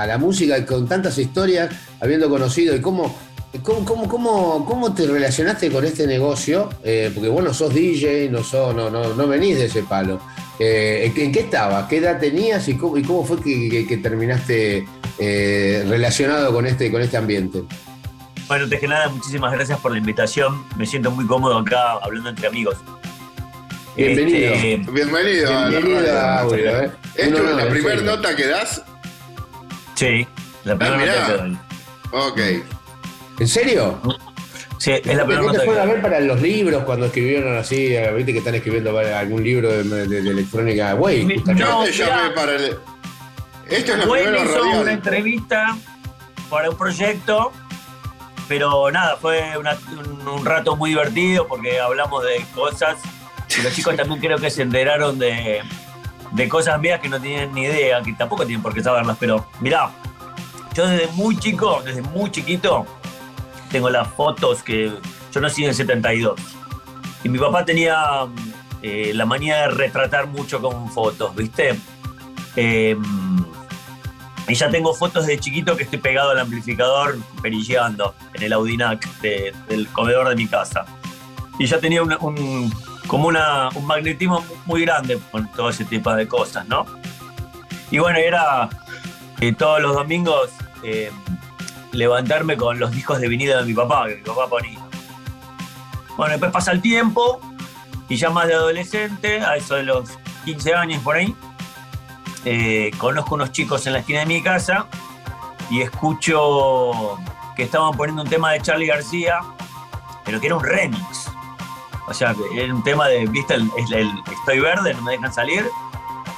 Speaker 5: a, la música con tantas historias, habiendo conocido y cómo... ¿Cómo, cómo, cómo, cómo te relacionaste con este negocio? Eh, porque vos no sos DJ, no, sos, no, no, no venís de ese palo. Eh, ¿en, qué- en qué edad tenías y cómo, y cómo fue que terminaste eh, relacionado con este, con este ambiente?
Speaker 22: Bueno, antes que nada, muchísimas gracias por la invitación. Me siento muy cómodo acá hablando entre amigos.
Speaker 5: Bienvenido.
Speaker 22: Este,
Speaker 6: Bienvenido, a la
Speaker 5: Bienvenido
Speaker 6: radio.
Speaker 5: a Audio, ¿eh?
Speaker 6: ¿Esto es la primera nota que das?
Speaker 22: Sí, la primera
Speaker 6: Ah,
Speaker 22: nota que doy.
Speaker 6: Ok.
Speaker 5: ¿En serio?
Speaker 22: Sí, es la primera
Speaker 5: ¿No te
Speaker 22: nota
Speaker 5: fueron a
Speaker 22: que
Speaker 5: ver para los libros cuando escribieron así? eh, Viste que están escribiendo algún libro de, de- de electrónica. Güey,
Speaker 22: no,
Speaker 6: Yo te llamé para el. Esto es la
Speaker 22: hizo una entrevista para un proyecto, pero nada, fue una- un, un rato muy divertido porque hablamos de cosas y los chicos también creo que se enteraron de, de cosas mías que no tenían ni idea, que tampoco tienen por qué saberlas, pero mirá, yo desde muy chico, desde muy chiquito, tengo las fotos que yo nací en el 72 y mi papá tenía eh, la manía de retratar mucho con fotos, ¿viste? Eh, y ya tengo fotos de chiquito que estoy pegado al amplificador perilleando en el Audinac de- del comedor de mi casa. Y ya tenía una- un, como una, un magnetismo muy grande con todo ese tipo de cosas, ¿no? Y bueno, era eh, todos los domingos eh, levantarme con los discos de vinilo de mi papá, que mi papá ponía. Bueno, después pasa el tiempo y ya más de adolescente, a eso de los 15 años por ahí, eh, conozco unos chicos en la esquina de mi casa y escucho que estaban poniendo un tema de Charlie García, pero que era un remix. O sea, era un tema de, ¿viste? El, el- el Estoy verde, no me dejan salir.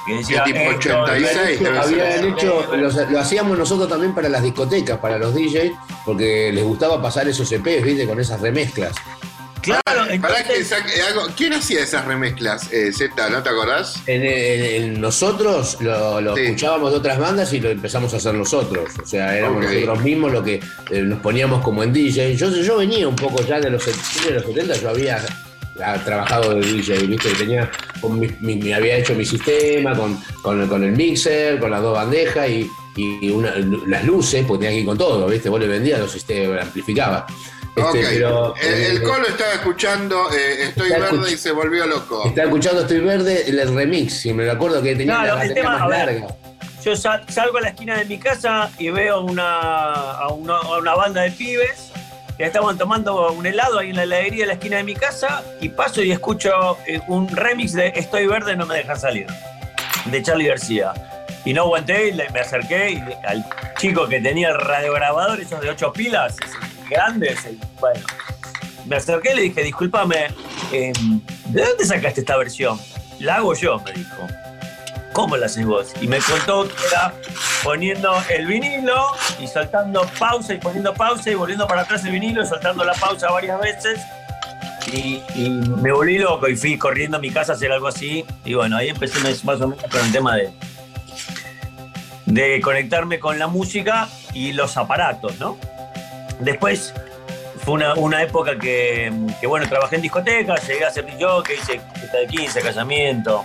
Speaker 22: Que decía,
Speaker 6: tipo
Speaker 22: "Esto
Speaker 6: 86
Speaker 22: es-
Speaker 6: debe ser.
Speaker 5: Habían hecho, los- lo hacíamos nosotros también para las discotecas, para los DJs, porque les gustaba pasar esos EPs, ¿viste? Con esas remezclas.
Speaker 22: Claro,
Speaker 6: pará
Speaker 22: entonces-
Speaker 6: que saque- hago- ¿Quién hacía esas remezclas, eh, Z? ¿No te acordás?
Speaker 5: En, en- en nosotros lo, lo
Speaker 6: Sí.
Speaker 5: escuchábamos de otras bandas y lo empezamos a hacer nosotros. O sea, éramos nosotros mismos lo que eh, nos poníamos como en DJ. Yo, yo venía un poco ya de los, de los 70, yo había ah, trabajado de DJ, ¿viste? Tenía, con mi- mi- mi- había hecho mi sistema con, con, con el mixer, con las dos bandejas y, y una- las luces, porque tenía que ir con todo, ¿viste? Vos le vendías los sistemas, amplificaba. Este,
Speaker 6: ok.
Speaker 5: pero,
Speaker 6: el, el
Speaker 5: eh,
Speaker 6: Colo estaba escuchando eh, Estoy
Speaker 5: Está
Speaker 6: Verde
Speaker 5: escuch-
Speaker 6: y se volvió loco.
Speaker 5: Estaba escuchando Estoy Verde, el remix, si me acuerdo que tenía
Speaker 22: Claro,
Speaker 5: la
Speaker 22: el
Speaker 5: batería
Speaker 22: tema,
Speaker 5: más
Speaker 22: ver,
Speaker 5: larga.
Speaker 22: Yo sal- salgo a la esquina de mi casa y veo una, a, una, a una banda de pibes que estaban tomando un helado ahí en la heladería de la esquina de mi casa y paso y escucho eh, un remix de Estoy verde, no me dejan salir, de Charlie García. Y no aguanté y me acerqué y al chico que tenía el radiograbador, esos de ocho pilas, ese grande, ese, bueno, me acerqué y le dije, discúlpame, eh, ¿de dónde sacaste esta versión? La hago yo, me dijo. ¿Cómo la haces vos? Y me contó que era poniendo el vinilo y soltando pausa y poniendo pausa y volviendo para atrás el vinilo y soltando la pausa varias veces. Y, y me volví loco y fui corriendo a mi casa a hacer algo así. Y bueno, ahí empecé más o menos con el tema de, de conectarme con la música y los aparatos, ¿no? Después fue una, una época que, que, bueno, trabajé en discotecas, llegué a ser que hice fiesta de 15, casamiento.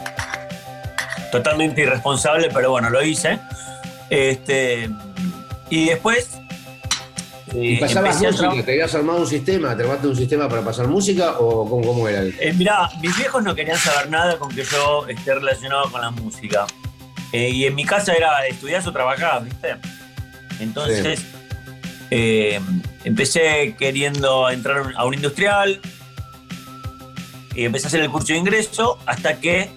Speaker 22: Totalmente irresponsable, pero bueno, lo hice. Este, y después.
Speaker 5: ¿Y
Speaker 22: eh,
Speaker 5: pasabas
Speaker 22: a
Speaker 5: música?
Speaker 22: tra-
Speaker 5: ¿Te habías armado un sistema? ¿Te armaste un sistema para pasar música o cómo, cómo era?
Speaker 22: Eh, mirá, mis viejos no querían saber nada con que yo esté relacionado con la música. Eh, y en mi casa era estudiar o trabajar, ¿viste? Entonces, eh, empecé queriendo entrar a un industrial y empecé a hacer el curso de ingreso hasta que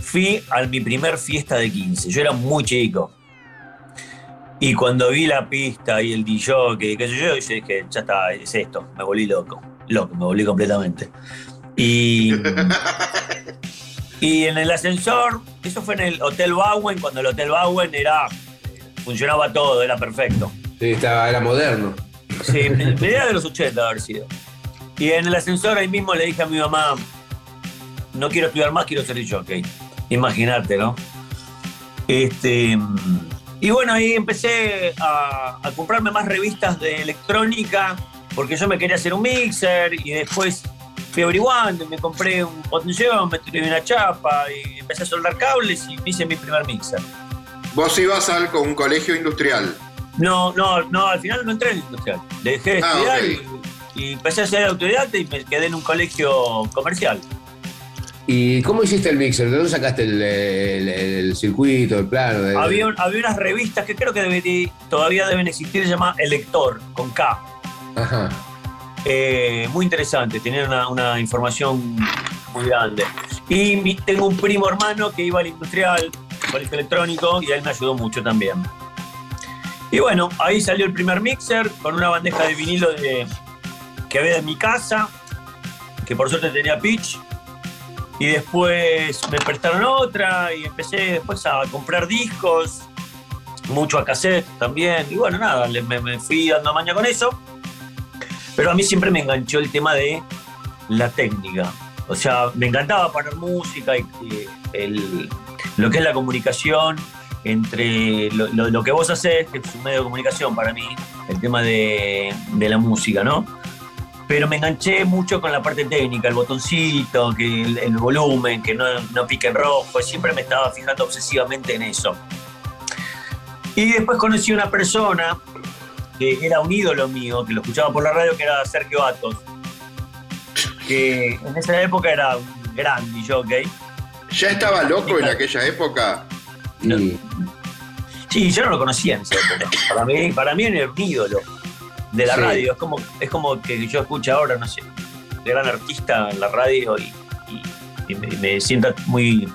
Speaker 22: fui a mi primer fiesta de 15. Yo era muy chico. Y cuando vi la pista y el DJ, que qué sé yo, yo dije, ya está, es esto, me volví loco. Loco, me volví completamente. Y, y en el ascensor, eso fue en el Hotel Bowen, cuando el Hotel Bowen era, funcionaba todo, era perfecto.
Speaker 5: Sí, estaba, era moderno.
Speaker 22: Sí, medida de los 80 haber sido. Y en el ascensor ahí mismo le dije a mi mamá, no quiero estudiar más, quiero ser jockey. Imagínate, ¿no? Este, y bueno, ahí empecé a, a comprarme más revistas de electrónica, porque yo me quería hacer un mixer y después fui averiguando, me compré un potenciómetro y una chapa y empecé a soldar cables y hice mi primer mixer.
Speaker 6: Vos ibas al, con un colegio industrial.
Speaker 22: No, no, no, al final no entré en el industrial. Dejé de
Speaker 6: Ah,
Speaker 22: estudiar y, y empecé a ser autodidacta y me quedé en un colegio comercial.
Speaker 5: ¿Y cómo hiciste el mixer? ¿De dónde sacaste el, el- el circuito, el plano? De-
Speaker 22: Había, había unas revistas que creo que todavía deben existir, se llama Elector, con K.
Speaker 5: Ajá.
Speaker 22: Eh, muy interesante, tenían una, una información muy grande. Y tengo un primo hermano que iba al industrial, colegio electrónico, y él me ayudó mucho también. Y bueno, ahí salió el primer mixer con una bandeja de vinilo que había en mi casa, que por suerte tenía pitch. Y después me prestaron otra y empecé después a comprar discos, mucho a cassette también. Y bueno, nada, me, me fui dando maña con eso. Pero a mí siempre me enganchó el tema de la técnica. O sea, me encantaba poner música y el- lo que es la comunicación entre lo, lo- lo que vos haces, que es un medio de comunicación para mí, el tema de, de la música, ¿no? Pero me enganché mucho con la parte técnica, el botoncito, que el, el volumen, que no, no pique en rojo, siempre me estaba fijando obsesivamente en eso. Y después conocí a una persona que era un ídolo mío, que lo escuchaba por la radio, que era Sergio Atos, que en esa época era un gran jockey.
Speaker 6: ¿Ya estaba loco en aquella época?
Speaker 22: Sí, yo no lo conocía en época. Para mí, para mí era un ídolo de la
Speaker 6: Sí.
Speaker 22: radio. Es como, es como que yo escucho ahora, no sé, gran artista en la radio y, y- y me, me siento muy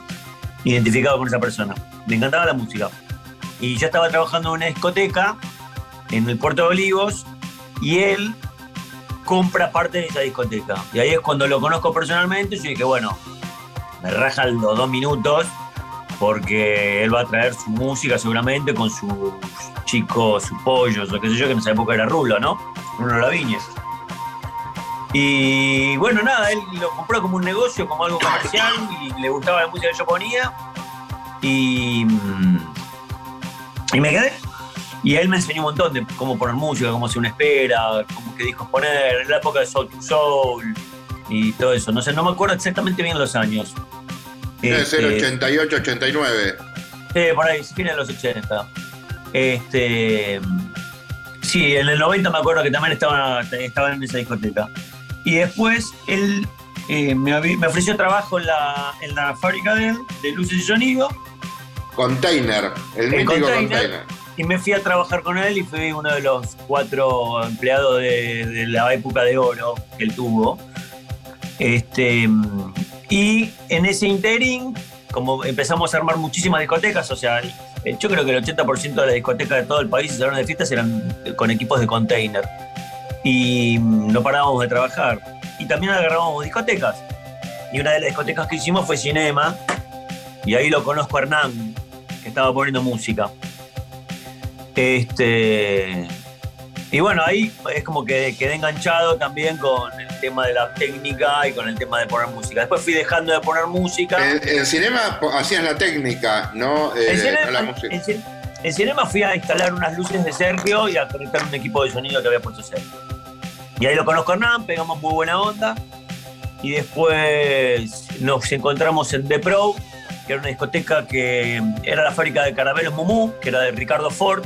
Speaker 22: identificado con esa persona. Me encantaba la música. Y yo estaba trabajando en una discoteca en el Puerto de Olivos y él compra parte de esa discoteca. Y ahí es cuando lo conozco personalmente. Yo dije, bueno, me raja los dos minutos porque él va a traer su música seguramente con sus chicos, sus pollos, o qué sé yo, que en esa época era Rulo, ¿no? Rulo Laviñez. Y bueno, nada, él lo compró como un negocio, como algo comercial, y le gustaba la música que yo ponía. Y, mm, y me quedé. Y él me enseñó un montón de cómo poner música, cómo hacer una espera, cómo qué discos poner, en la época de Soul to Soul y todo eso. No sé, no me acuerdo exactamente bien los años.
Speaker 6: Debe ser
Speaker 22: Este,
Speaker 6: 88, 89.
Speaker 22: Sí, por ahí, fines de los 80. Este, sí, en el 90 me acuerdo que también estaba, estaba en esa discoteca. Y después él eh, me, me ofreció trabajo en la, en la fábrica de, él, de luces y sonido.
Speaker 6: Container, el
Speaker 22: En
Speaker 6: mítico
Speaker 22: Container.
Speaker 6: container.
Speaker 22: Y me fui a trabajar con él y fui uno de los cuatro empleados de, de la época de oro que él tuvo. Este, y en ese interín, como empezamos a armar muchísimas discotecas, o sea, eh, yo creo que el 80% de las discotecas de todo el país y salones de fiestas eran con equipos de container. Y mm, no parábamos de trabajar. Y también agarrábamos discotecas. Y una de las discotecas que hicimos fue Cinema. Y ahí lo conozco a Hernán, que estaba poniendo música. Este. Y bueno, ahí es como que quedé enganchado también con el tema de la técnica y con el tema de poner música. Después fui dejando de poner música.
Speaker 6: En, en cinema hacías la técnica, no, Eh,
Speaker 22: En
Speaker 6: no
Speaker 22: cinema-
Speaker 6: la música.
Speaker 22: en en cinema fui a instalar unas luces de Sergio y a conectar un equipo de sonido que había puesto Sergio. Y ahí lo conozco a Hernán, pegamos muy buena onda. Y después nos encontramos en The Pro, que era una discoteca que era la fábrica de caramelos Mumú, que era de Ricardo Ford.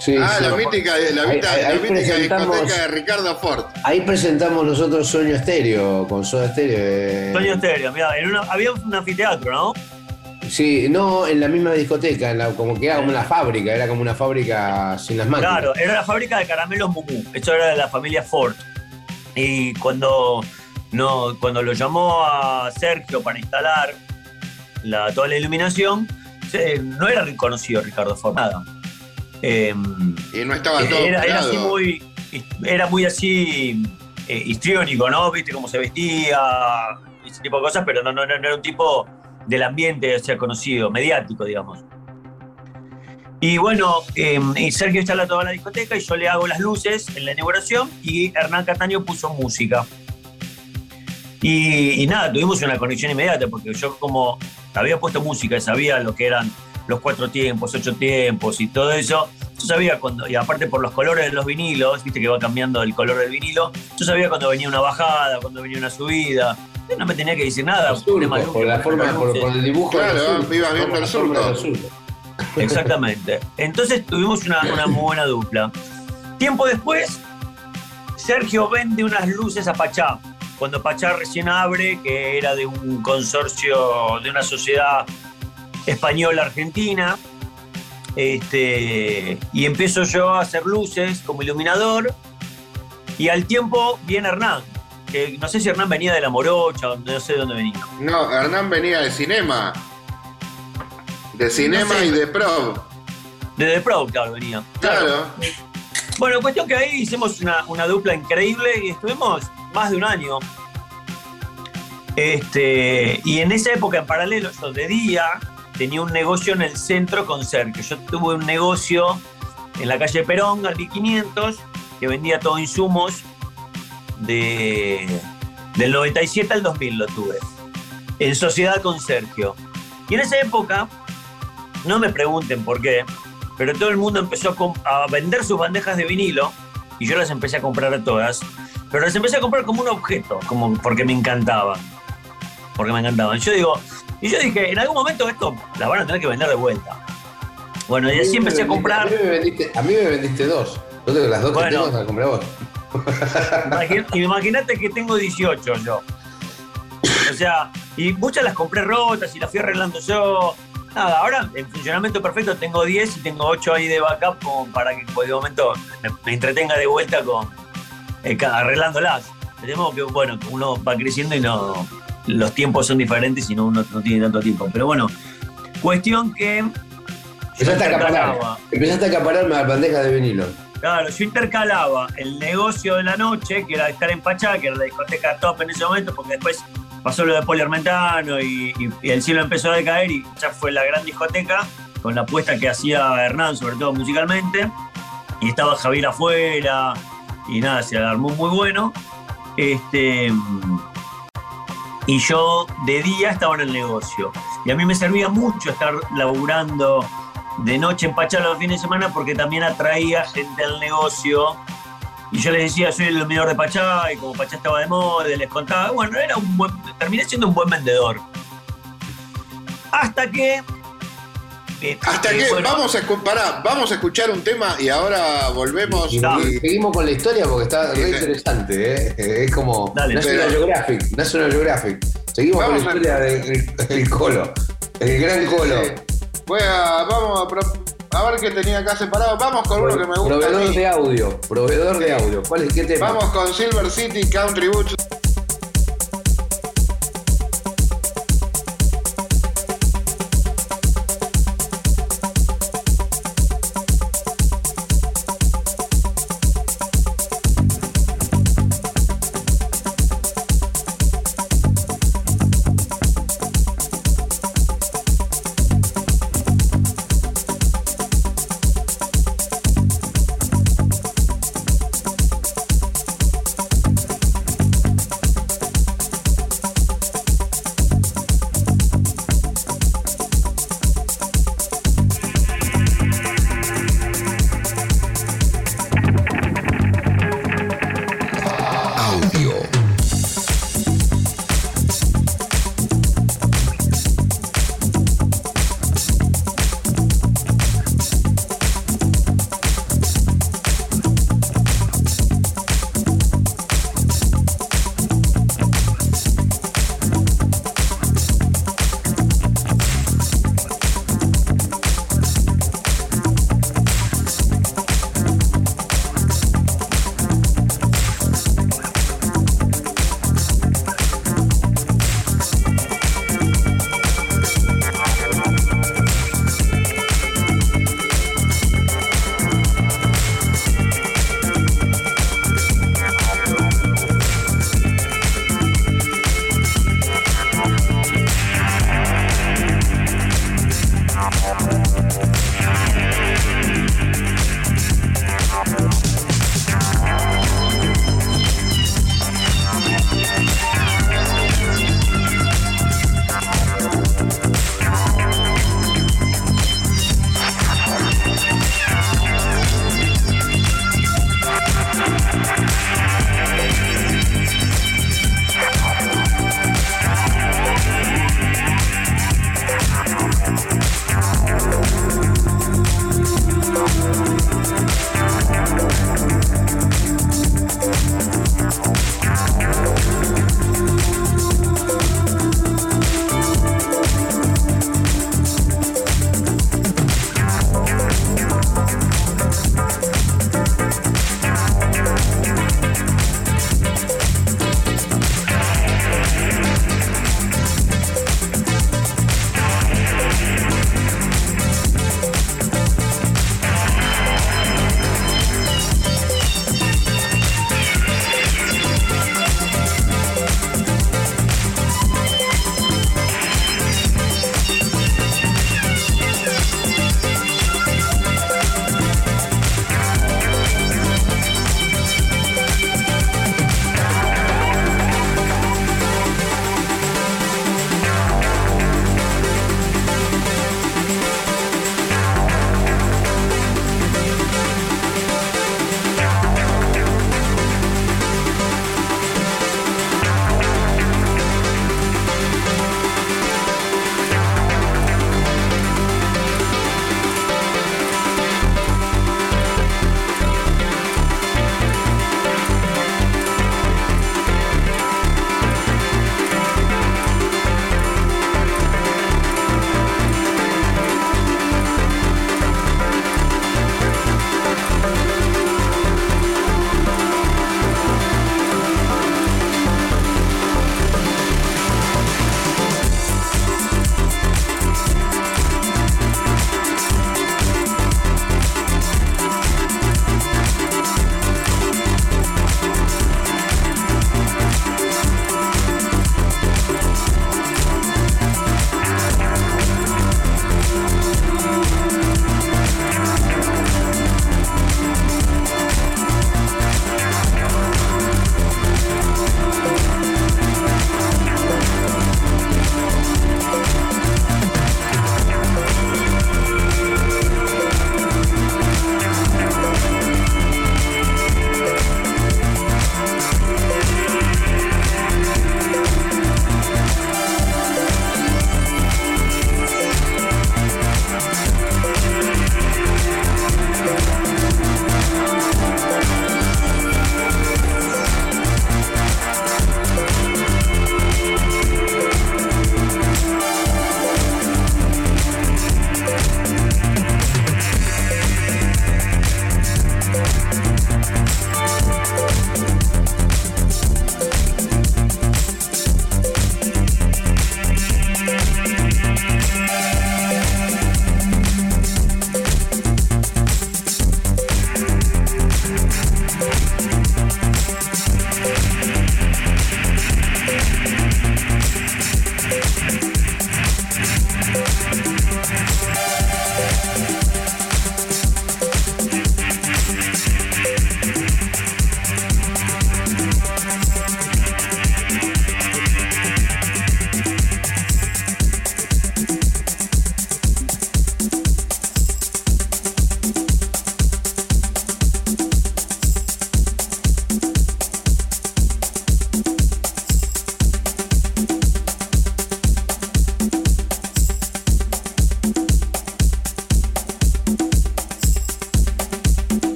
Speaker 5: Sí,
Speaker 6: ah,
Speaker 5: sí.
Speaker 6: la mítica, la,
Speaker 5: Ahí-
Speaker 6: la mítica discoteca de Ricardo Ford.
Speaker 5: Ahí presentamos nosotros Sueño Estéreo, con Soda Estéreo. eh.
Speaker 22: Sueño Estéreo, una- había un anfiteatro, ¿no?
Speaker 5: Sí, no en la misma discoteca, en la- como que era como una fábrica, era como una fábrica sin las máquinas.
Speaker 22: Claro, era la fábrica de caramelos Mumú. Eso era de la familia Ford. Y cuando, no, cuando lo llamó a Sergio para instalar la, toda la iluminación, no era reconocido Ricardo Ford, nada. Eh,
Speaker 6: Y no estaba todo
Speaker 22: era, era así
Speaker 6: pelado.
Speaker 22: muy, era muy así eh, histriónico, ¿no? Viste cómo se vestía, ese tipo de cosas, pero no, no, no era un tipo del ambiente, o sea, conocido, mediático, digamos. Y bueno, eh, Sergio instala toda la discoteca y yo le hago las luces en la inauguración y Hernán Cataño puso música. Y, y nada, tuvimos una conexión inmediata porque yo como había puesto música y sabía lo que eran los cuatro tiempos, ocho tiempos y todo eso, yo sabía cuando, y aparte por los colores de los vinilos, viste que va cambiando el color del vinilo, yo sabía cuando venía una bajada, cuando venía una subida, yo no me tenía que decir nada.
Speaker 5: Surcos,
Speaker 22: más
Speaker 5: por la forma,
Speaker 22: más
Speaker 5: por, el dibujo.
Speaker 6: Claro, ibas viendo el
Speaker 5: la forma de
Speaker 6: surco.
Speaker 22: Exactamente. Entonces tuvimos una, una muy buena dupla. Tiempo después, Sergio vende unas luces a Pachá. Cuando Pachá recién abre, que era de un consorcio, de una sociedad española-argentina. Este, y empiezo yo a hacer luces como iluminador. Y al tiempo viene Hernán. Que no sé si Hernán venía de la Morocha, no sé de dónde venía.
Speaker 6: No, Hernán venía de cinema. De cinema
Speaker 22: sé.
Speaker 6: y de pro.
Speaker 22: De The Pro, claro, venía.
Speaker 6: Claro.
Speaker 22: Bueno, cuestión que ahí hicimos una, una dupla increíble y estuvimos más de un año. Este, y en esa época, en paralelo, yo de día tenía un negocio en el centro con Sergio. Yo tuve un negocio en la calle Perón, al 500, que vendía todo insumos de, del 97 al 2000 lo tuve. En sociedad con Sergio. Y en esa época, no me pregunten por qué, pero todo el mundo empezó a, vender sus bandejas de vinilo y yo las empecé a comprar a todas, pero las empecé a comprar como un objeto, como porque me encantaban. Porque me encantaban. Yo digo, y yo dije, en algún momento esto las van a tener que vender de vuelta. Bueno, y así empecé a comprar.
Speaker 5: A mí me vendiste, a mí me vendiste dos. Yo tengo las dos
Speaker 22: Bueno.
Speaker 5: que tengo, las compré vos.
Speaker 22: Imagínate que tengo 18 yo. O sea, y muchas las compré rotas y las fui arreglando yo. Nada, ahora en funcionamiento perfecto tengo 10 y tengo 8 ahí de backup como para que en cualquier momento me, me entretenga de vuelta con eh, arreglándolas. Tenemos que, bueno, uno va creciendo y no. Los tiempos son diferentes y no, uno no tiene tanto tiempo. Pero bueno, cuestión que.
Speaker 5: Empezaste a acaparar. Empezaste a acapararme las bandejas de vinilo.
Speaker 22: Claro, yo intercalaba el negocio de la noche, que era estar en Pachá, que era la discoteca top en ese momento, porque después pasó lo de Poliarmentano y, y- y el cielo empezó a decaer y ya fue la gran discoteca, con la apuesta que hacía Hernán, sobre todo musicalmente, y estaba Javier afuera, y nada, se armó muy bueno. Este, y yo de día estaba en el negocio. Y a mí me servía mucho estar laburando de noche en Pachá los fines de semana porque también atraía gente al negocio. Y yo les decía, soy el vendedor de Pachá, y como Pachá estaba de moda, les contaba, bueno, era un buen, terminé siendo un buen vendedor. Hasta que. Eh,
Speaker 6: Hasta
Speaker 22: eh,
Speaker 6: que
Speaker 22: bueno,
Speaker 6: vamos a, vamos a escuchar un tema y ahora volvemos.
Speaker 5: Y, y seguimos con la historia porque está re interesante, ¿eh? Es como
Speaker 22: Dale,
Speaker 5: National
Speaker 6: pero-
Speaker 5: Geographic, National Geographic. Seguimos
Speaker 6: Vamos
Speaker 5: con la
Speaker 6: a-
Speaker 5: historia del del Colo, el gran Colo.
Speaker 6: Voy a, vamos a, pro- a ver qué tenía acá separado. Vamos con uno que me gusta.
Speaker 5: Proveedor de audio, proveedor de audio. ¿Cuál es qué tema?
Speaker 6: Vamos con Silver City Country Boots.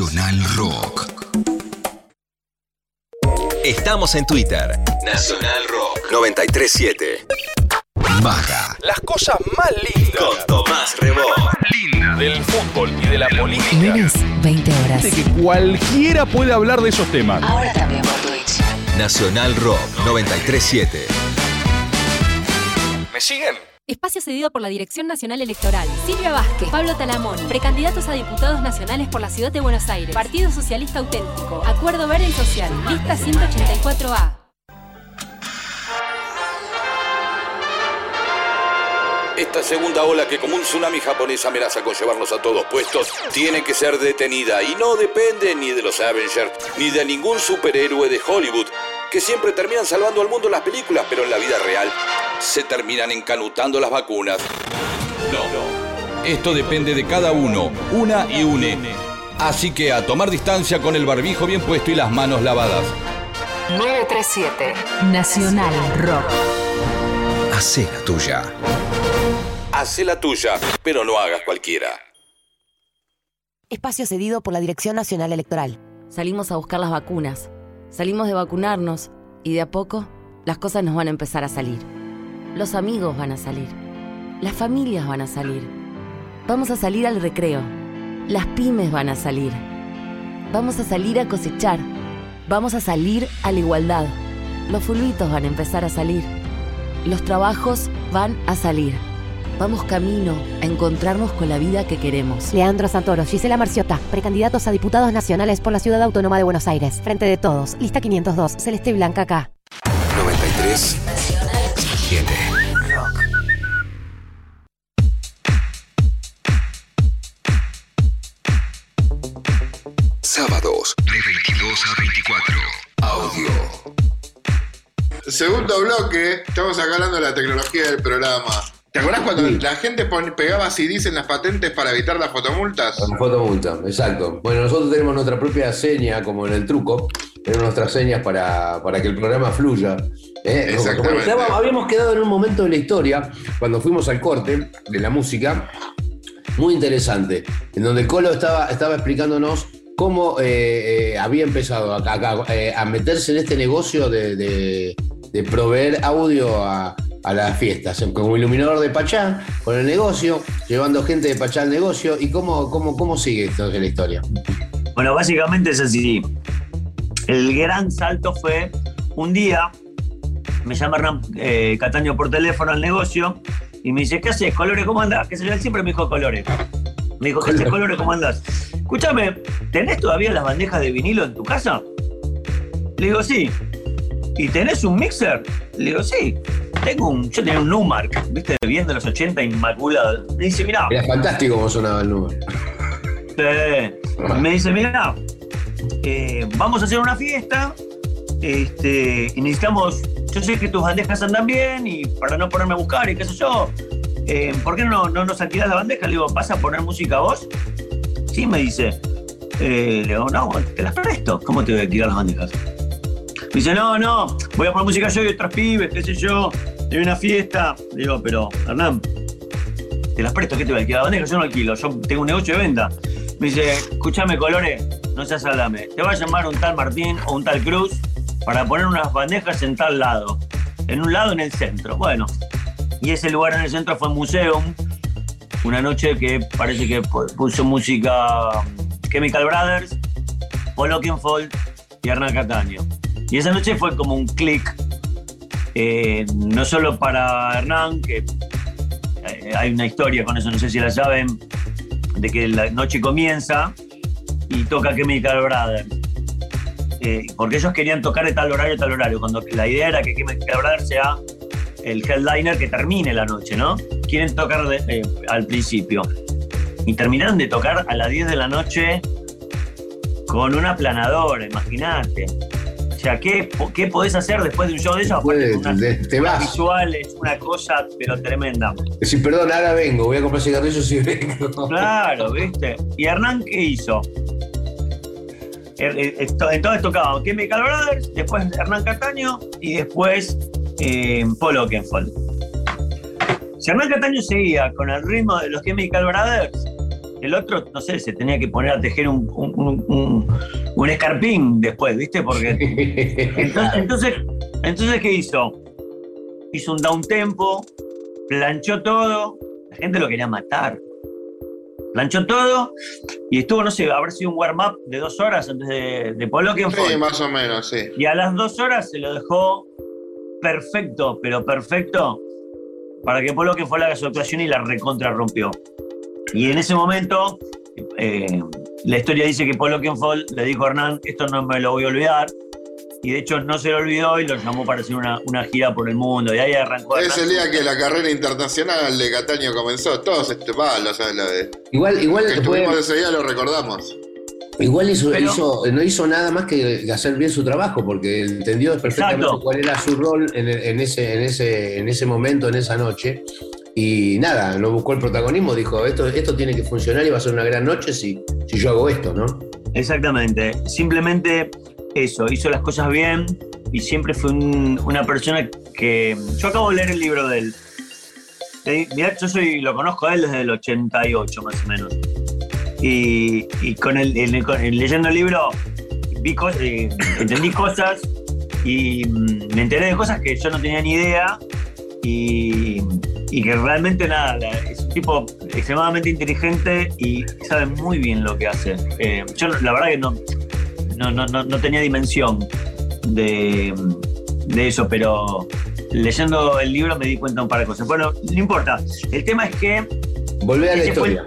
Speaker 1: Nacional Rock.
Speaker 11: Estamos en Twitter. Nacional Rock 937.
Speaker 1: Maga.
Speaker 23: Las cosas más lindas.
Speaker 11: Con Tomás Rebó.
Speaker 23: Linda del fútbol y de la política.
Speaker 4: Lunes, 20 horas.
Speaker 23: De que cualquiera puede hablar de esos temas.
Speaker 4: Ahora también por Twitch.
Speaker 11: Nacional Rock 937.
Speaker 23: ¿Me siguen?
Speaker 24: Espacio cedido por la Dirección Nacional Electoral. Silvia Vázquez, Pablo Talamoni, precandidatos a diputados nacionales por la Ciudad de Buenos Aires. Partido Socialista Auténtico. Acuerdo Verde y Social. Lista 184A.
Speaker 25: Esta segunda ola que como un tsunami japonés amenaza con llevarnos a todos puestos, tiene que ser detenida y no depende ni de los Avengers ni de ningún superhéroe de Hollywood, que siempre terminan salvando al mundo en las películas, pero en la vida real se terminan encanutando las vacunas. No, esto depende de cada uno, una y une. Así que a tomar distancia con el barbijo bien puesto y las manos lavadas.
Speaker 4: 937. Nacional Rock.
Speaker 1: Hacé la tuya.
Speaker 25: Hacé la tuya, pero no hagas cualquiera.
Speaker 7: Espacio cedido por la Dirección Nacional Electoral.
Speaker 9: Salimos a buscar las vacunas, salimos de vacunarnos y de a poco las cosas nos van a empezar a salir. Los amigos van a salir, las familias van a salir, vamos a salir al recreo, las pymes van a salir, vamos a salir a cosechar, vamos a salir a la igualdad, los fulbitos van a empezar a salir, los trabajos van a salir. Vamos camino a encontrarnos con la vida que queremos.
Speaker 7: Leandro Santoro, Gisela Marciota, precandidatos a diputados nacionales por la Ciudad Autónoma de Buenos Aires. Frente de todos, lista 502, Celeste y Blanca acá.
Speaker 1: 93
Speaker 6: Segundo bloque, estamos acá hablando de la tecnología del programa. ¿Te acuerdas cuando la gente pegaba CDs en las patentes para evitar las fotomultas?
Speaker 5: Con fotomulta, exacto. Bueno, nosotros tenemos nuestra propia seña, como en el truco. Tenemos nuestras señas para, para que el programa fluya. ¿eh?
Speaker 6: Exactamente.
Speaker 5: Habíamos quedado en un momento de la historia, cuando fuimos al corte de la música, muy interesante, en donde Colo estaba, estaba explicándonos cómo eh, eh, había empezado a, a- eh, a meterse en este negocio de, de- de proveer audio a, a las fiestas, como iluminador de Pachá, con el negocio, llevando gente de Pachá al negocio, y cómo, cómo, cómo sigue entonces la historia.
Speaker 22: Bueno, básicamente es así. El gran salto fue un día, me llama Hernán eh, Cataño por teléfono al negocio y me dice, ¿qué haces? ¿Colores? ¿Cómo andás? Que se yo, él siempre me dijo colores. Me dijo, ¿qué haces? ¿Colores? ¿Cómo andás? Escúchame, ¿tenés todavía las bandejas de vinilo en tu casa? Le digo, sí. ¿Y tenés un mixer? Le digo, sí. Tengo un, yo tenía un Numark, ¿viste? Bien de los 80, inmaculado. Me dice, mirá,
Speaker 5: Era fantástico cómo sonaba el.
Speaker 22: Sí. Me dice, mira, eh, vamos a hacer una fiesta este, y necesitamos, yo sé que tus bandejas andan bien y para no ponerme a buscar y qué sé yo, eh, ¿por qué no, no nos alquilás la bandeja? Le digo, ¿vas a poner música vos? Sí, me dice. Eh, le digo, no, te las presto. ¿Cómo te voy a alquilar las bandejas? Dice, no, no, voy a poner música yo y otros pibes, qué sé yo, hay una fiesta. Digo, pero, Hernán, te las presto, ¿qué te voy a alquilar? La bandeja yo no alquilo, yo tengo un negocio de venta. Me dice, escúchame, Colores, no seas salame. Te va a llamar un tal Martín o un tal Cruz para poner unas bandejas en tal lado. En un lado en el centro. Bueno, y ese lugar en el centro fue Museum. Una noche que parece que pu- puso música Chemical Brothers, Paul Oakenfold y Hernán Cataño. Y esa noche fue como un clic, eh, no solo para Hernán, que eh, hay una historia con eso, no sé si la saben, de que la noche comienza y toca Chemical Brothers. Eh, porque ellos querían tocar de tal horario, tal horario, cuando la idea era que Chemical Brothers sea el headliner que termine la noche, ¿no? Quieren tocar de- eh, al principio. Y terminaron de tocar a las 10 de la noche con una planadora, imagínate. O sea, ¿qué, ¿qué podés hacer después de un show de unas-
Speaker 5: te- vas.
Speaker 22: visuales, una cosa, pero tremenda.
Speaker 5: Decir, perdón, ahora vengo, voy a comprar cigarrillos y vengo.
Speaker 22: Claro, ¿viste? ¿Y Hernán qué hizo? Er- er- esto- Entonces tocaba Chemical Brothers, después Hernán Cataño y después eh, Paul Oakenfold. Si Hernán Cataño seguía con el ritmo de los Chemical Brothers, el otro, no sé, se tenía que poner a tejer un, un, un- un- escarpín después, ¿viste? Porque. Entonces, entonces, entonces, ¿qué hizo? Hizo un down tempo, planchó todo, la gente lo quería matar. Planchó todo y estuvo, no sé, habrá sido un warm-up de dos horas antes de, de Polo que
Speaker 6: Sí, más o menos, sí.
Speaker 22: y a las dos horas se lo dejó perfecto, pero perfecto, para que Polo que fue la actuación y la recontra rompió. Y en ese momento, eh, la historia dice que Polo Kenfol le dijo a Hernán, esto no me lo voy a olvidar. Y de hecho no se lo olvidó y lo llamó para hacer una, una gira por el mundo. Y ahí arrancó.
Speaker 6: Es
Speaker 22: Hernán.
Speaker 6: el día que la carrera internacional de Cataño comenzó. Todos este palo, ¿sabes? La de.
Speaker 5: Igual, igual
Speaker 6: que
Speaker 5: fue-
Speaker 6: estuvimos ese día lo recordamos.
Speaker 5: Igual hizo,
Speaker 6: Pero-
Speaker 5: hizo- no hizo nada más que hacer bien su trabajo, porque entendió perfectamente
Speaker 22: Exacto.
Speaker 5: cuál era su rol en ese, en, ese, en ese momento, en esa noche. Y nada, no buscó el protagonismo, dijo, esto, esto tiene que funcionar y va a ser una gran noche si, si yo hago esto, ¿no?
Speaker 22: Exactamente. Simplemente eso, hizo las cosas bien y siempre fue un- una persona que. Yo acabo de leer el libro de él. Mirá, yo soy, lo conozco a él desde el 88 más o menos. Y, y con el, el- el- leyendo el libro vi cos- eh, entendí cosas y mm, me enteré de cosas que yo no tenía ni idea y, y que realmente nada, es un tipo extremadamente inteligente y sabe muy bien lo que hace. Eh, yo la verdad que no, no, no, no, no tenía dimensión de, de eso, pero leyendo el libro me di cuenta un par de cosas. Bueno, no importa. El tema es que.
Speaker 5: Volvé a la
Speaker 22: ese fue
Speaker 5: historia.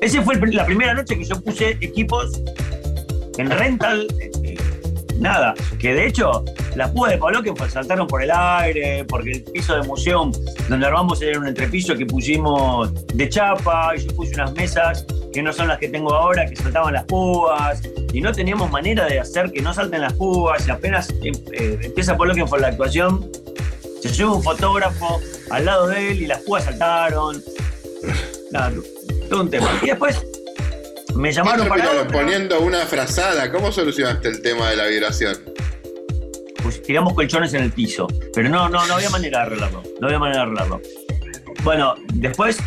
Speaker 22: ese fue el la primera noche que yo puse equipos en rental. eh, nada, que de hecho las púas de Pablo que pues, saltaron por el aire, porque el piso de museo donde armamos era un entrepiso que pusimos de chapa, y yo puse unas mesas que no son las que tengo ahora, que saltaban las púas, y no teníamos manera de hacer que no salten las púas, y apenas em- eh, empieza Pablo que fue la actuación, se sube un fotógrafo al lado de él y las púas saltaron. Nada, todo un tema. Y después me llamaron para
Speaker 6: poniendo una frazada. ¿Cómo solucionaste el tema de la vibración?
Speaker 22: Pues tiramos colchones en el piso. Pero no, no, no había manera de arreglarlo. No había manera de arreglarlo. Bueno, después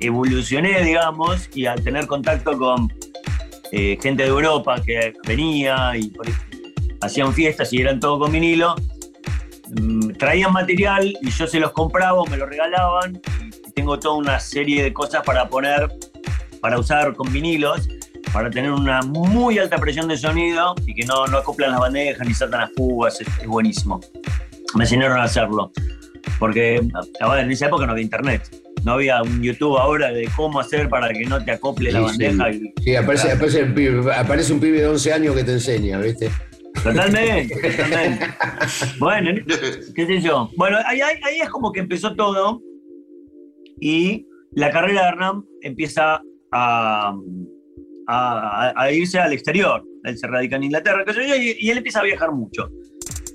Speaker 22: evolucioné, digamos, y al tener contacto con eh, gente de Europa que venía y por- hacían fiestas y eran todo con vinilo, mm, traían material y yo se los compraba me lo regalaban y tengo toda una serie de cosas para poner, para usar con vinilos, para tener una muy alta presión de sonido y que no, no acoplan las bandejas ni saltan las púas, es, es buenísimo. Me enseñaron a hacerlo, porque en esa época no había internet, no había un YouTube ahora de cómo hacer para que no te acople la bandeja.
Speaker 5: sí.
Speaker 22: y-
Speaker 5: Sí, aparece, aparece, el pibe- aparece un pibe de 11 años que te enseña, ¿viste?
Speaker 22: Totalmente, totalmente. Bueno, qué sé yo. Bueno, ahí, ahí- ahí es como que empezó todo y la carrera de Hernán empieza a, a- a irse al exterior. Él se radica en Inglaterra, y, y él empieza a viajar mucho.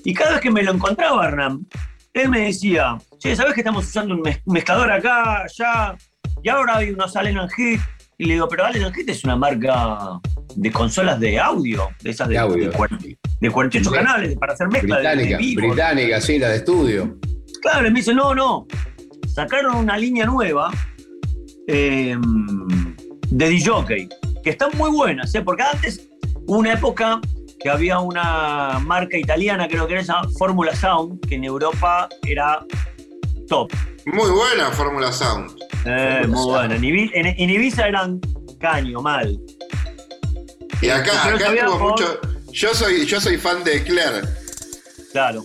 Speaker 22: Y cada vez que me lo encontraba Hernán, él me decía, che, ¿sabes que estamos usando un mez- mezclador acá, allá? Y ahora hay unos Allen Hit. Y le digo, pero Allen Hit es una marca de consolas de audio, de esas de,
Speaker 5: De audio.
Speaker 22: de de 48 canales, para hacer mezcla de- de,
Speaker 5: Británica,
Speaker 22: vivo.
Speaker 5: británica, sí, la de estudio.
Speaker 22: Claro, y me dice, no, no. Sacaron una línea nueva eh, de DJ, que están muy buenas, ¿eh? porque antes hubo una época que había una marca italiana, creo que era esa Fórmula Sound, que en Europa era top.
Speaker 6: Muy buena Fórmula Sound.
Speaker 22: Eh, muy buena. En, Ibi- en- en Ibiza eran caño, mal.
Speaker 6: Y acá, acá
Speaker 22: por-
Speaker 6: mucho. Yo soy, yo soy fan de Claire.
Speaker 22: Claro.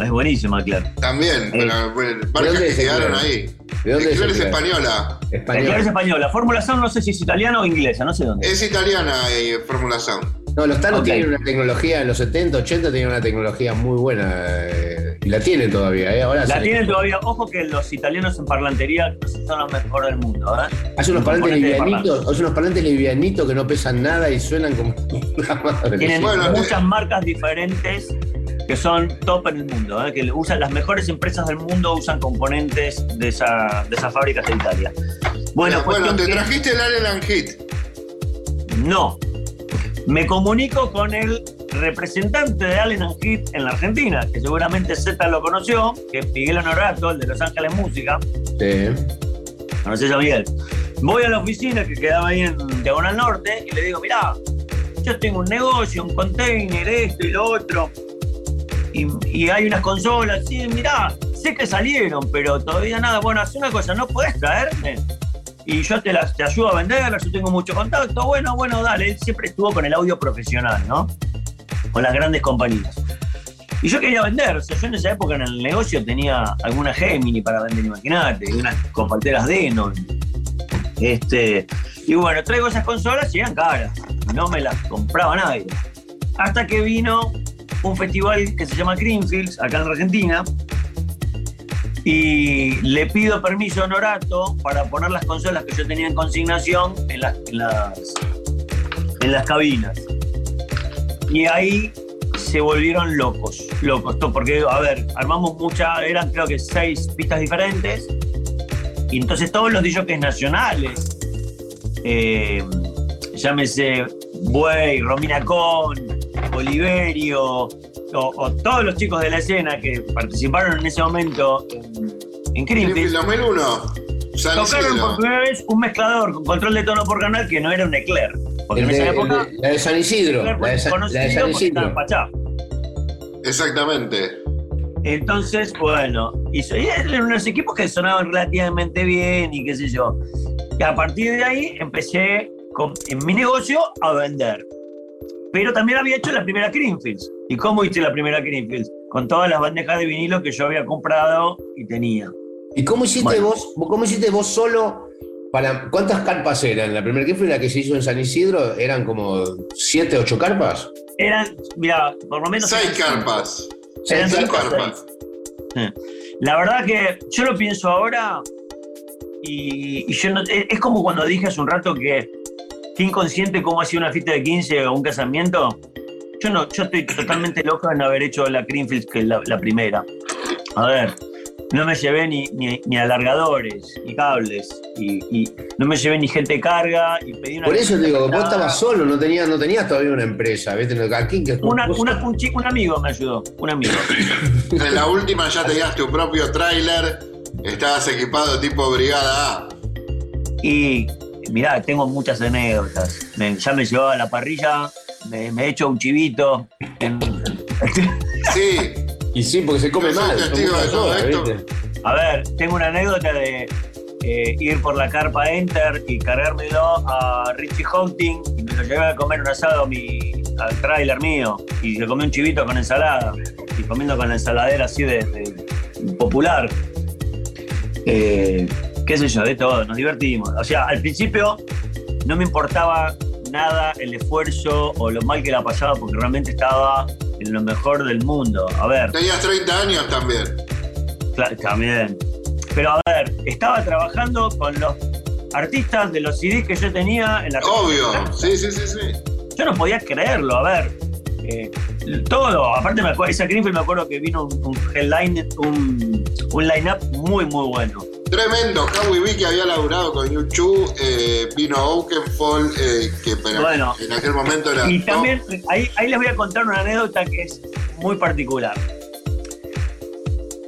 Speaker 22: Es buenísima, claro.
Speaker 6: También, pero bueno, marcas
Speaker 22: dónde
Speaker 6: que
Speaker 22: Eclair?
Speaker 6: ahí.
Speaker 5: ¿De dónde es
Speaker 6: Eclair es española.
Speaker 22: La clave es española. Fórmula Sound no sé si es italiana o inglesa, no sé dónde.
Speaker 6: Es italiana y Fórmula Sound.
Speaker 5: No, los Thanos
Speaker 22: Ok.
Speaker 5: tienen una tecnología, en los 70, 80 tenían una tecnología muy buena. eh, y la tienen todavía, ¿eh? Ahora
Speaker 22: La tienen todavía. Ojo que los italianos en parlantería son los mejores del mundo, ¿eh?
Speaker 5: Hace unos
Speaker 22: de
Speaker 5: livianitos, hace unos parlantes livianitos que no pesan nada y suenan como una madre.
Speaker 22: Tienen muchas marcas diferentes que son top en el mundo, ¿eh? que usan las mejores empresas del mundo usan componentes de, esa, de esas fábricas de Italia. Bueno,
Speaker 6: Bueno, bueno, te
Speaker 22: que-
Speaker 6: trajiste el Allen Hit.
Speaker 22: No. Me comunico con el representante de Allen Hit en la Argentina, que seguramente Z lo conoció, que es Miguel Honorato, el de Los Ángeles Música.
Speaker 5: Sí.
Speaker 22: ¿Conoces a Miguel? Voy a la oficina que quedaba ahí en Diagonal Norte y le digo, mirá, yo tengo un negocio, un container, esto y lo otro. Y, hay unas consolas, sí, mirá, sé que salieron, pero todavía nada. Bueno, haz una cosa, no puedes traerme. Y yo te, las, te ayudo a venderlas, yo tengo mucho contacto. Bueno, bueno, dale. Él siempre estuvo con el audio profesional, ¿no? Con las grandes compañías. Y yo quería vender, yo en esa época en el negocio tenía alguna Gemini para vender, imagínate, unas compalteras Denon. Este, y bueno, traigo esas consolas y eran caras, no me las compraba nadie. Hasta que vino un festival que se llama Greenfields, acá en Argentina, y le pido permiso a Honorato para poner las consolas que yo tenía en consignación en las, en las, cabinas. Y ahí se volvieron locos, locos, porque, a ver, armamos muchas, eran creo que seis pistas diferentes, y entonces todos los DJs nacionales, eh, llámese Buey, Romina Con, Oliverio, o, o todos los chicos de la escena que participaron en ese momento en, en Greenfield,
Speaker 6: 2001. San
Speaker 22: tocaron
Speaker 6: Isidro.
Speaker 22: por primera vez un mezclador con control de tono por canal que no era un Eclair. Porque en
Speaker 5: El de-
Speaker 22: esa
Speaker 5: el
Speaker 22: época
Speaker 5: de- la de San Isidro. La de San,
Speaker 22: conocido
Speaker 5: la de San
Speaker 22: porque estaba
Speaker 5: Isidro.
Speaker 6: Exactamente.
Speaker 22: Entonces, bueno, y so- y eran unos equipos que sonaban relativamente bien y qué sé yo. Y a partir de ahí empecé con- en mi negocio a vender. Pero también había hecho la primera Greenfields. ¿Y cómo hice la primera Greenfields? Con todas las bandejas de vinilo que yo había comprado y tenía.
Speaker 5: ¿Y cómo hiciste
Speaker 22: Bueno.
Speaker 5: vos? ¿Cómo hiciste vos solo? Para, ¿Cuántas carpas eran? La primera fue la que se hizo en San Isidro, eran como siete, ocho carpas.
Speaker 22: Eran, mira, por lo menos.
Speaker 6: Seis carpas.
Speaker 22: Eran
Speaker 6: Seis carpas.
Speaker 22: seis. La verdad que yo lo pienso ahora y, y yo no- es, es como cuando dije hace un rato que qué inconsciente cómo hacía una fiesta de 15 o un casamiento. Yo no, yo estoy totalmente loco en haber hecho la Greenfield que es la, la primera. A ver, no me llevé ni, ni, ni alargadores, ni cables, y, y no me llevé ni gente de carga, y pedí una
Speaker 5: Por eso te digo, vos
Speaker 22: Nada.
Speaker 5: estabas solo, no tenías, no tenías todavía una empresa. ¿viste? Aquí que
Speaker 22: Una, una- un, chico, un amigo me ayudó, un amigo.
Speaker 6: En la última ya tenías tu propio tráiler. Estabas equipado tipo Brigada A.
Speaker 22: Y mirá, tengo muchas anécdotas. Me- ya me llevaba a la parrilla, me, he hecho un chivito. en-
Speaker 6: Sí.
Speaker 5: Y sí, porque se come
Speaker 6: Yo
Speaker 5: mal.
Speaker 6: testigo de todo esto.
Speaker 22: A ver, tengo una anécdota de eh, ir por la carpa Enter y cargármelo a Richie Houghton y me lo llevé a comer un asado a mi, al tráiler mío y le comí un chivito con ensalada y comiendo con la ensaladera así de, de popular. Eh, qué sé yo, de todo, nos divertimos. O sea, al principio no me importaba nada el esfuerzo o lo mal que la pasaba porque realmente estaba en lo mejor del mundo. A ver,
Speaker 6: Tenías 30 años también.
Speaker 22: También. Pero a ver, estaba trabajando con los artistas de los CDs que yo tenía en la
Speaker 6: Obvio. Sí, sí, sí, sí.
Speaker 22: Yo no podía creerlo, a ver. eh, todo, aparte me acuerdo, esa Greenfield me acuerdo que vino un, un headline, un, un line-up muy, muy bueno.
Speaker 6: Tremendo. Howie B que había laburado con YouTube, eh, vino Oakenfold, eh, que
Speaker 22: Bueno.
Speaker 6: en aquel momento era.
Speaker 22: Y también, ahí, ahí les voy a contar una anécdota que es muy particular.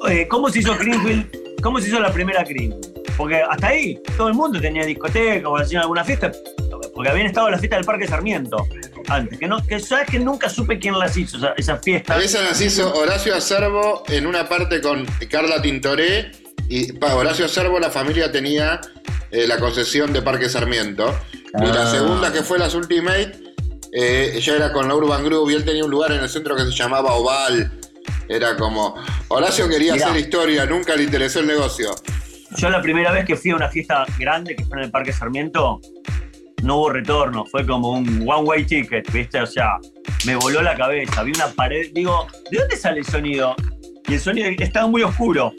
Speaker 22: Eh, ¿Cómo se hizo Greenfield? ¿Cómo se hizo la primera Greenfield? Porque hasta ahí todo el mundo tenía discoteca o hacían alguna fiesta, porque habían estado en la fiesta del Parque Sarmiento antes. Que, no, que sabes que nunca supe quién las hizo, esa- esas fiestas.
Speaker 6: Esa las hizo Horacio Acervo en una parte con Carla Tintoré. Y para Horacio Acervo la familia tenía eh, la concesión de Parque Sarmiento. Y la
Speaker 22: Ah.
Speaker 6: segunda, que fue las Ultimate, eh, ella era con la Urban Group y él tenía un lugar en el centro que se llamaba Oval. Era como. Horacio quería
Speaker 22: Mirá.
Speaker 6: hacer historia, nunca le interesó el negocio.
Speaker 22: Yo la primera vez que fui a una fiesta grande que fue en el Parque Sarmiento, no hubo retorno, fue como un one-way ticket, ¿viste? O sea, me voló la cabeza, vi una pared, digo, ¿de dónde sale el sonido? Y el sonido estaba muy oscuro.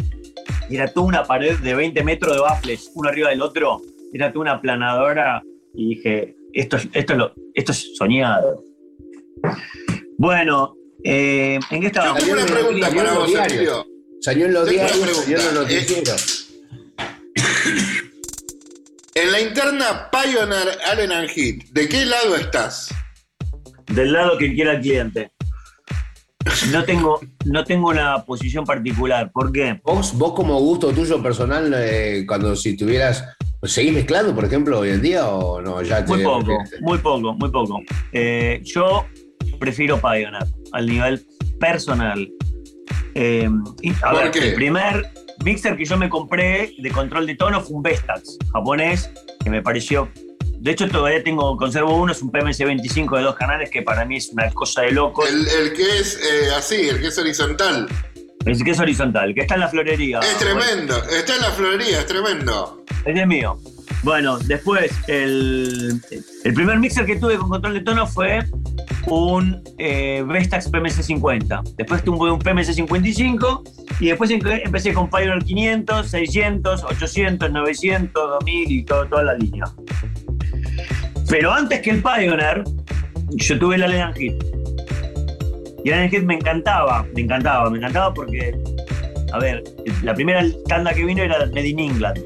Speaker 22: Y era toda una pared de 20 metros de baffles, uno arriba del otro, era toda una planadora, y dije, esto, es- esto, es lo- esto es soñado. Bueno, eh, ¿en qué estaba?
Speaker 6: Yo tengo una pregunta
Speaker 5: Salió en
Speaker 6: para
Speaker 5: los
Speaker 6: vos. Emilio.
Speaker 5: Salió en los diarios, salió en los noticieros.
Speaker 6: En la interna Pioneer Allen and Heat, ¿de qué lado estás?
Speaker 22: Del lado que quiera el cliente. No tengo, no tengo una posición particular. ¿Por qué?
Speaker 5: Vos, vos como gusto tuyo personal, eh, cuando si tuvieras ¿Seguís mezclando, por ejemplo, hoy en día o no? Ya te-
Speaker 22: Muy poco, muy poco, muy poco. Eh, yo prefiero Pioneer al nivel personal. Eh, y, a
Speaker 6: ¿Por
Speaker 22: ver,
Speaker 6: qué?
Speaker 22: el primer mixer que yo me compré de control de tono fue un Vestax japonés que me pareció. De hecho, todavía tengo, conservo uno, es un PMC25 de dos canales que para mí es una cosa de loco.
Speaker 6: El, el que es eh, así, el que es horizontal.
Speaker 22: El que es horizontal, que está en la florería.
Speaker 6: Es tremendo. Está en la florería, es tremendo.
Speaker 22: Este es mío. Bueno, después, el, el primer mixer que tuve con control de tono fue un eh, Vestax PMC50. Después tuve un PMC55 y después em- empecé con Pioneer 500, 600, 800, 900, 2000 y todo- toda la línea. Pero antes que el Pioneer, yo tuve el Allen Hit. Y el Allen Hit me encantaba, me encantaba, me encantaba porque, a ver, la primera tanda que vino era Made in England.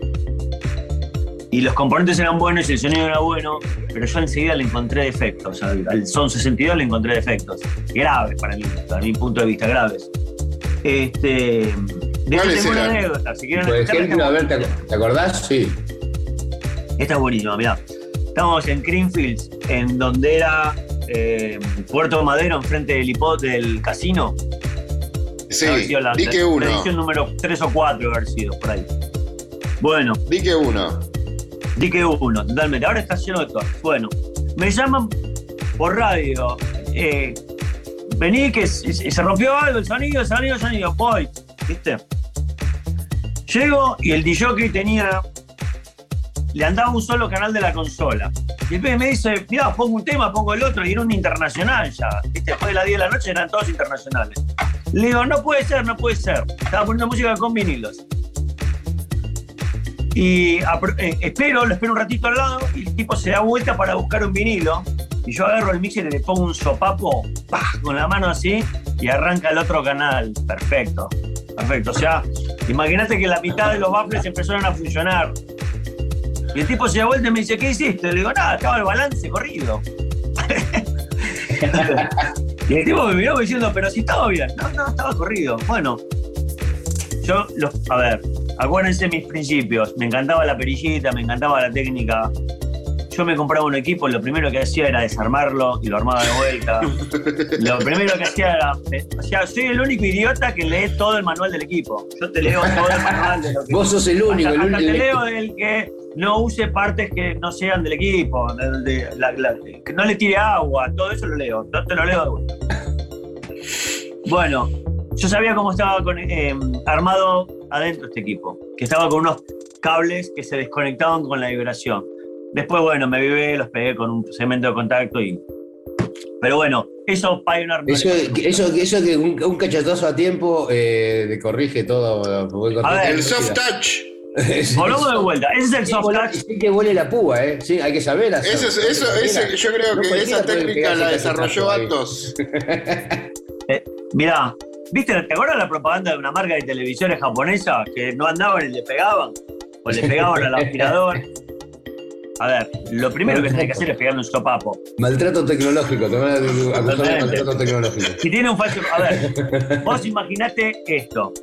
Speaker 22: Y los componentes eran buenos y el sonido era bueno, pero yo enseguida le encontré defectos. Al, al Son 62 le encontré defectos. Graves para mí, para mi punto de vista, graves. Este, de hecho,
Speaker 5: ¿Cuáles
Speaker 22: tengo una anécdota. Si quieren
Speaker 5: Por ejemplo, a ver, ¿te, te acordás? Sí.
Speaker 22: Esta es buenísima, mirá. Estamos en Greenfields, en donde era eh, Puerto Madero, enfrente del hipot del casino.
Speaker 6: Sí,
Speaker 22: la,
Speaker 6: di que
Speaker 22: la
Speaker 6: uno.
Speaker 22: edición número 3 o 4 haber sido, por ahí. Bueno.
Speaker 6: Di que uno.
Speaker 22: Di que uno, totalmente. Ahora está lleno de todo. Bueno, me llaman por radio. eh, vení que se rompió algo, el sonido, el sonido, el sonido. Voy, ¿viste? Llego y el DJ tenía. Le andaba un solo canal de la consola. Y pibe me dice, mirá, pongo un tema, pongo el otro, y era un internacional ya. ¿Viste? Después de las 10 de la noche eran todos internacionales. Le digo, no puede ser, no puede ser. Estaba poniendo música con vinilos. Y eh, espero, lo espero un ratito al lado, y el tipo se da vuelta para buscar un vinilo. Y yo agarro el mixer y le pongo un sopapo ¡pah! con la mano así y arranca el otro canal. Perfecto. Perfecto. O sea, imagínate que la mitad de los baffles empezaron a funcionar. Y el tipo se da vuelta y me dice, ¿qué hiciste? Le digo, nada, estaba el balance corrido. y el tipo me miró diciendo, pero si estaba bien. No, no, estaba corrido. Bueno, yo, los, a ver, acuérdense mis principios. Me encantaba la perillita, me encantaba la técnica. Yo me compraba un equipo, lo primero que hacía era desarmarlo y lo armaba de vuelta. lo primero que hacía era. me- o sea, soy el único idiota que lee todo el manual del equipo. Yo te leo todo el manual de lo que.
Speaker 5: Vos sos el único,
Speaker 22: Hasta,
Speaker 5: el
Speaker 22: hasta
Speaker 5: único.
Speaker 22: te leo el que no use partes que no sean del equipo, del- de- la- la- que no le tire agua, todo eso lo leo. Todo te lo leo de vuelta. Bueno, yo sabía cómo estaba con- eh, armado adentro este equipo, que estaba con unos cables que se desconectaban con la vibración. Después, bueno, me vivé, los pegué con un cemento de contacto y. Pero bueno, eso Pioneer no
Speaker 5: Eso,
Speaker 22: le-
Speaker 5: eso, eso que un, un cachetazo a tiempo eh, te corrige todo.
Speaker 22: A ver,
Speaker 6: El soft touch.
Speaker 22: Volvamos de vuelta. Ese es el soft touch.
Speaker 5: Sí que huele la púa, ¿eh? Sí, hay que saber hacer.
Speaker 6: Eso, es- eso, ese- yo creo
Speaker 5: No
Speaker 6: que esa técnica la desarrolló. Atos.
Speaker 22: Eh, mirá, ¿viste? ¿Te acuerdas la propaganda de una marca de televisores japonesa que no andaban y le pegaban? O le pegaban al aspirador. A ver, lo primero que tenés que hacer es pegarle un sopapo.
Speaker 5: Maltrato tecnológico, te van a acusar de maltrato tecnológico.
Speaker 22: Si tiene un falso. A ver, vos imaginate esto.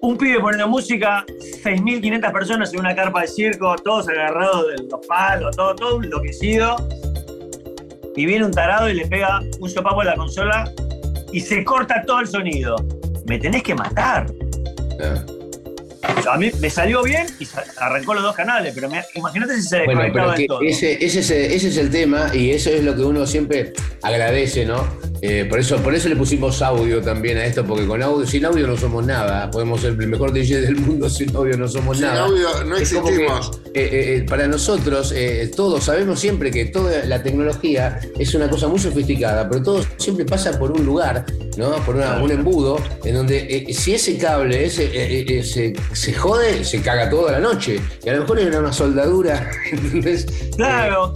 Speaker 22: Un pibe poniendo música, 6.500 personas en una carpa de circo, todos agarrados de los palos, todo, todo enloquecido. Y viene un tarado y le pega un sopapo a la consola y se corta todo el sonido. Me tenés que matar. A mí me salió bien y arrancó los dos canales, pero me- imagínate si se
Speaker 5: Bueno,
Speaker 22: desconectaba
Speaker 5: pero que
Speaker 22: en todo.
Speaker 5: ese, ese, es, ese es el tema y eso es lo que uno siempre agradece, ¿no? Eh, por, eso, por eso le pusimos audio también a esto, porque con audio, sin audio no somos nada. Podemos ser el mejor DJ del mundo, sin audio no somos
Speaker 6: Sin
Speaker 5: nada.
Speaker 6: audio no
Speaker 5: Es como que,
Speaker 6: existimos.
Speaker 5: eh, eh, para nosotros, eh, todos sabemos siempre que toda la tecnología es una cosa muy sofisticada, pero todo siempre pasa por un lugar, ¿no? Por una- un embudo, en donde eh, si ese cable ese, se, jode, se caga toda la noche. Y a lo mejor era una soldadura, ¿entendés?
Speaker 22: Claro.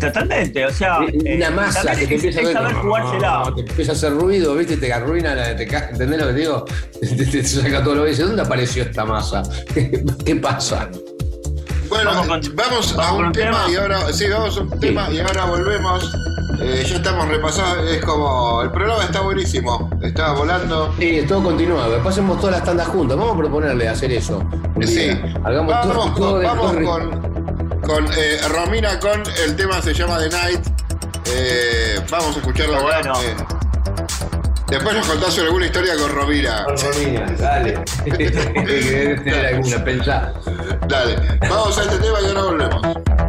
Speaker 22: Totalmente, o sea. eh,
Speaker 5: Una masa
Speaker 22: también
Speaker 5: que te empieza a
Speaker 22: saber jugársela.
Speaker 5: te empieza a hacer ruido, ¿viste? Te arruina, la, te, ¿entendés lo que te digo? Te, te saca todo lo que dice. ¿Dónde apareció esta masa? ¿Qué pasa?
Speaker 6: Bueno, vamos, a un tema, y ahora, sí, vamos a un tema y ahora volvemos. Eh, ya estamos repasando, es como, el programa está buenísimo, está volando.
Speaker 5: Sí, todo continuado. Pasemos todas las tandas juntas. Vamos a proponerle hacer eso. Un
Speaker 6: Sí.
Speaker 5: día. Hagamos
Speaker 6: vamos
Speaker 5: todo,
Speaker 6: con,
Speaker 5: todo de
Speaker 6: vamos con, con, eh, Romina con el tema se llama The Night. Eh, vamos a escucharlo.
Speaker 22: Bueno.
Speaker 6: eh. Después nos contás alguna historia con Romina.
Speaker 5: Con Romina, dale. Debe tener alguna, pensá.
Speaker 6: Dale, vamos a este tema y ahora volvemos.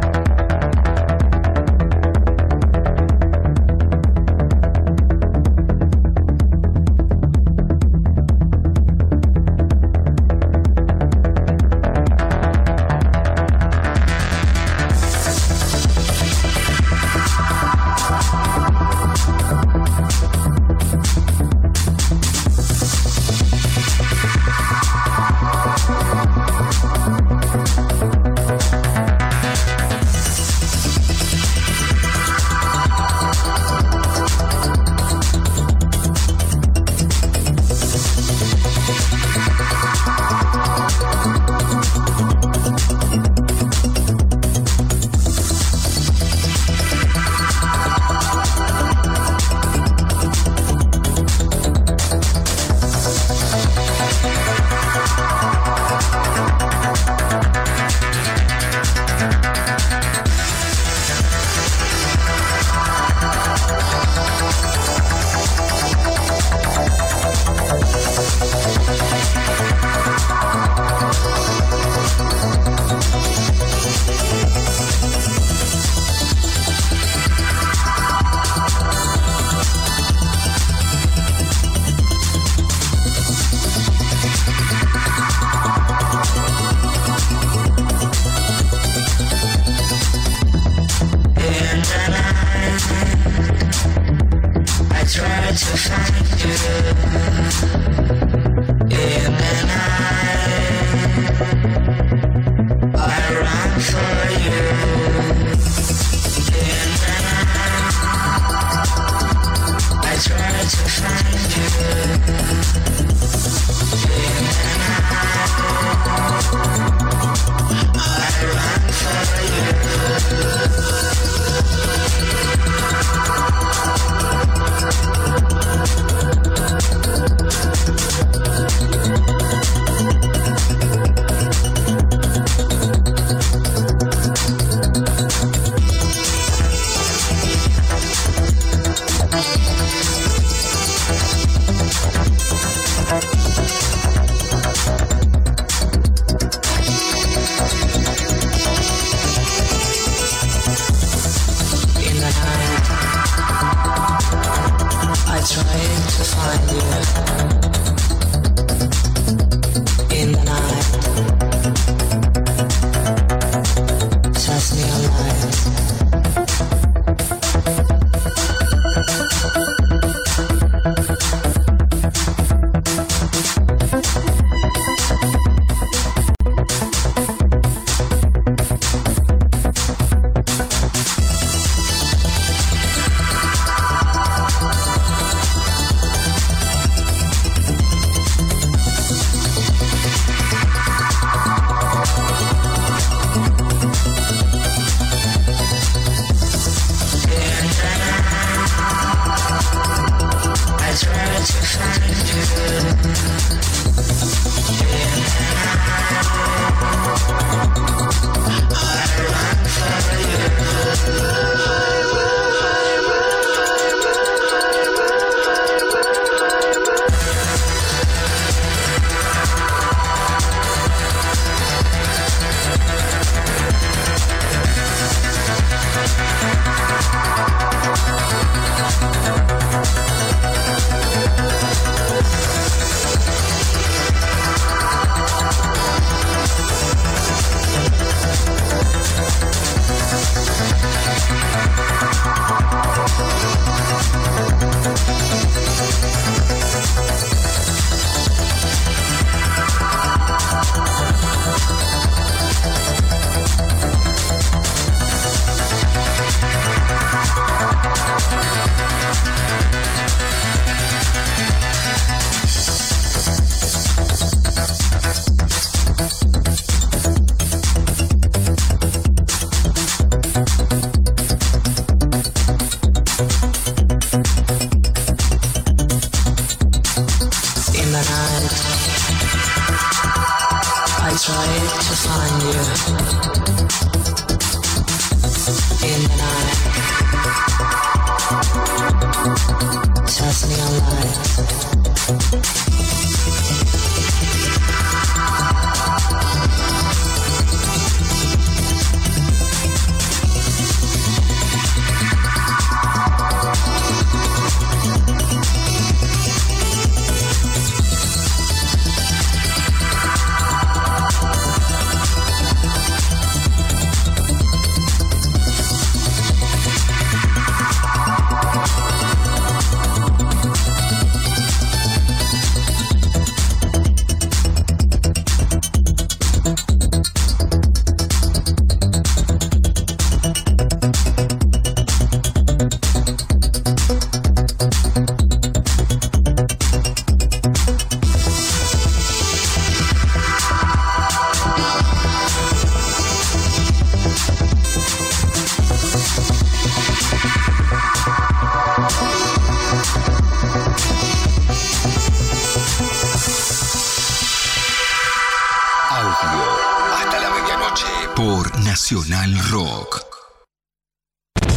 Speaker 1: Nacional Rock.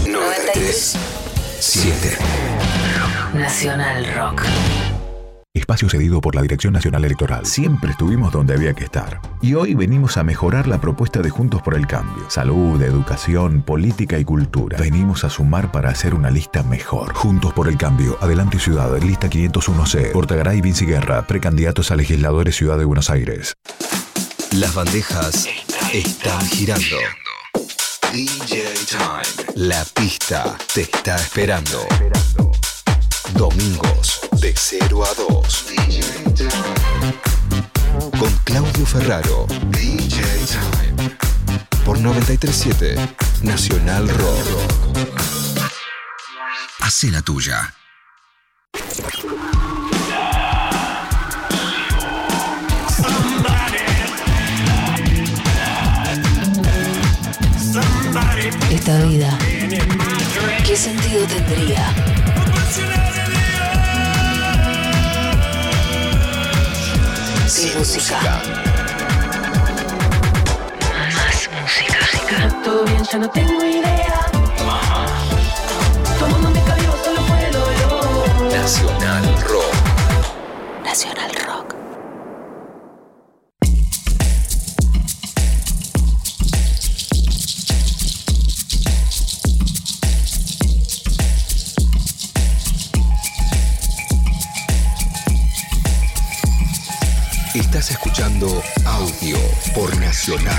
Speaker 1: 93. 7.
Speaker 4: Nacional Rock.
Speaker 15: Espacio cedido por la Dirección Nacional Electoral. Siempre estuvimos donde había que estar. Y hoy venimos a mejorar la propuesta de Juntos por el Cambio. Salud, educación, política y cultura. Venimos a sumar para hacer una lista mejor. Juntos por el Cambio. Adelante Ciudad. Lista 501C. Portagaray Vinci Guerra. Precandidatos a legisladores Ciudad de Buenos Aires.
Speaker 1: Las bandejas están girando. DJ Time. La pista te está esperando. Domingos de 0 a 2. Con Claudio Ferraro. DJ Time. Por 937 Nacional Rock. Hace la tuya.
Speaker 4: Esta vida, ¿qué sentido tendría? Sin música. Más música.
Speaker 21: Todo bien, ya no tengo idea. Tomando mi cabello solo puedo yo.
Speaker 1: Nacional Rock.
Speaker 4: Nacional Rock.
Speaker 1: Nacional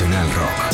Speaker 1: Nacional Rock.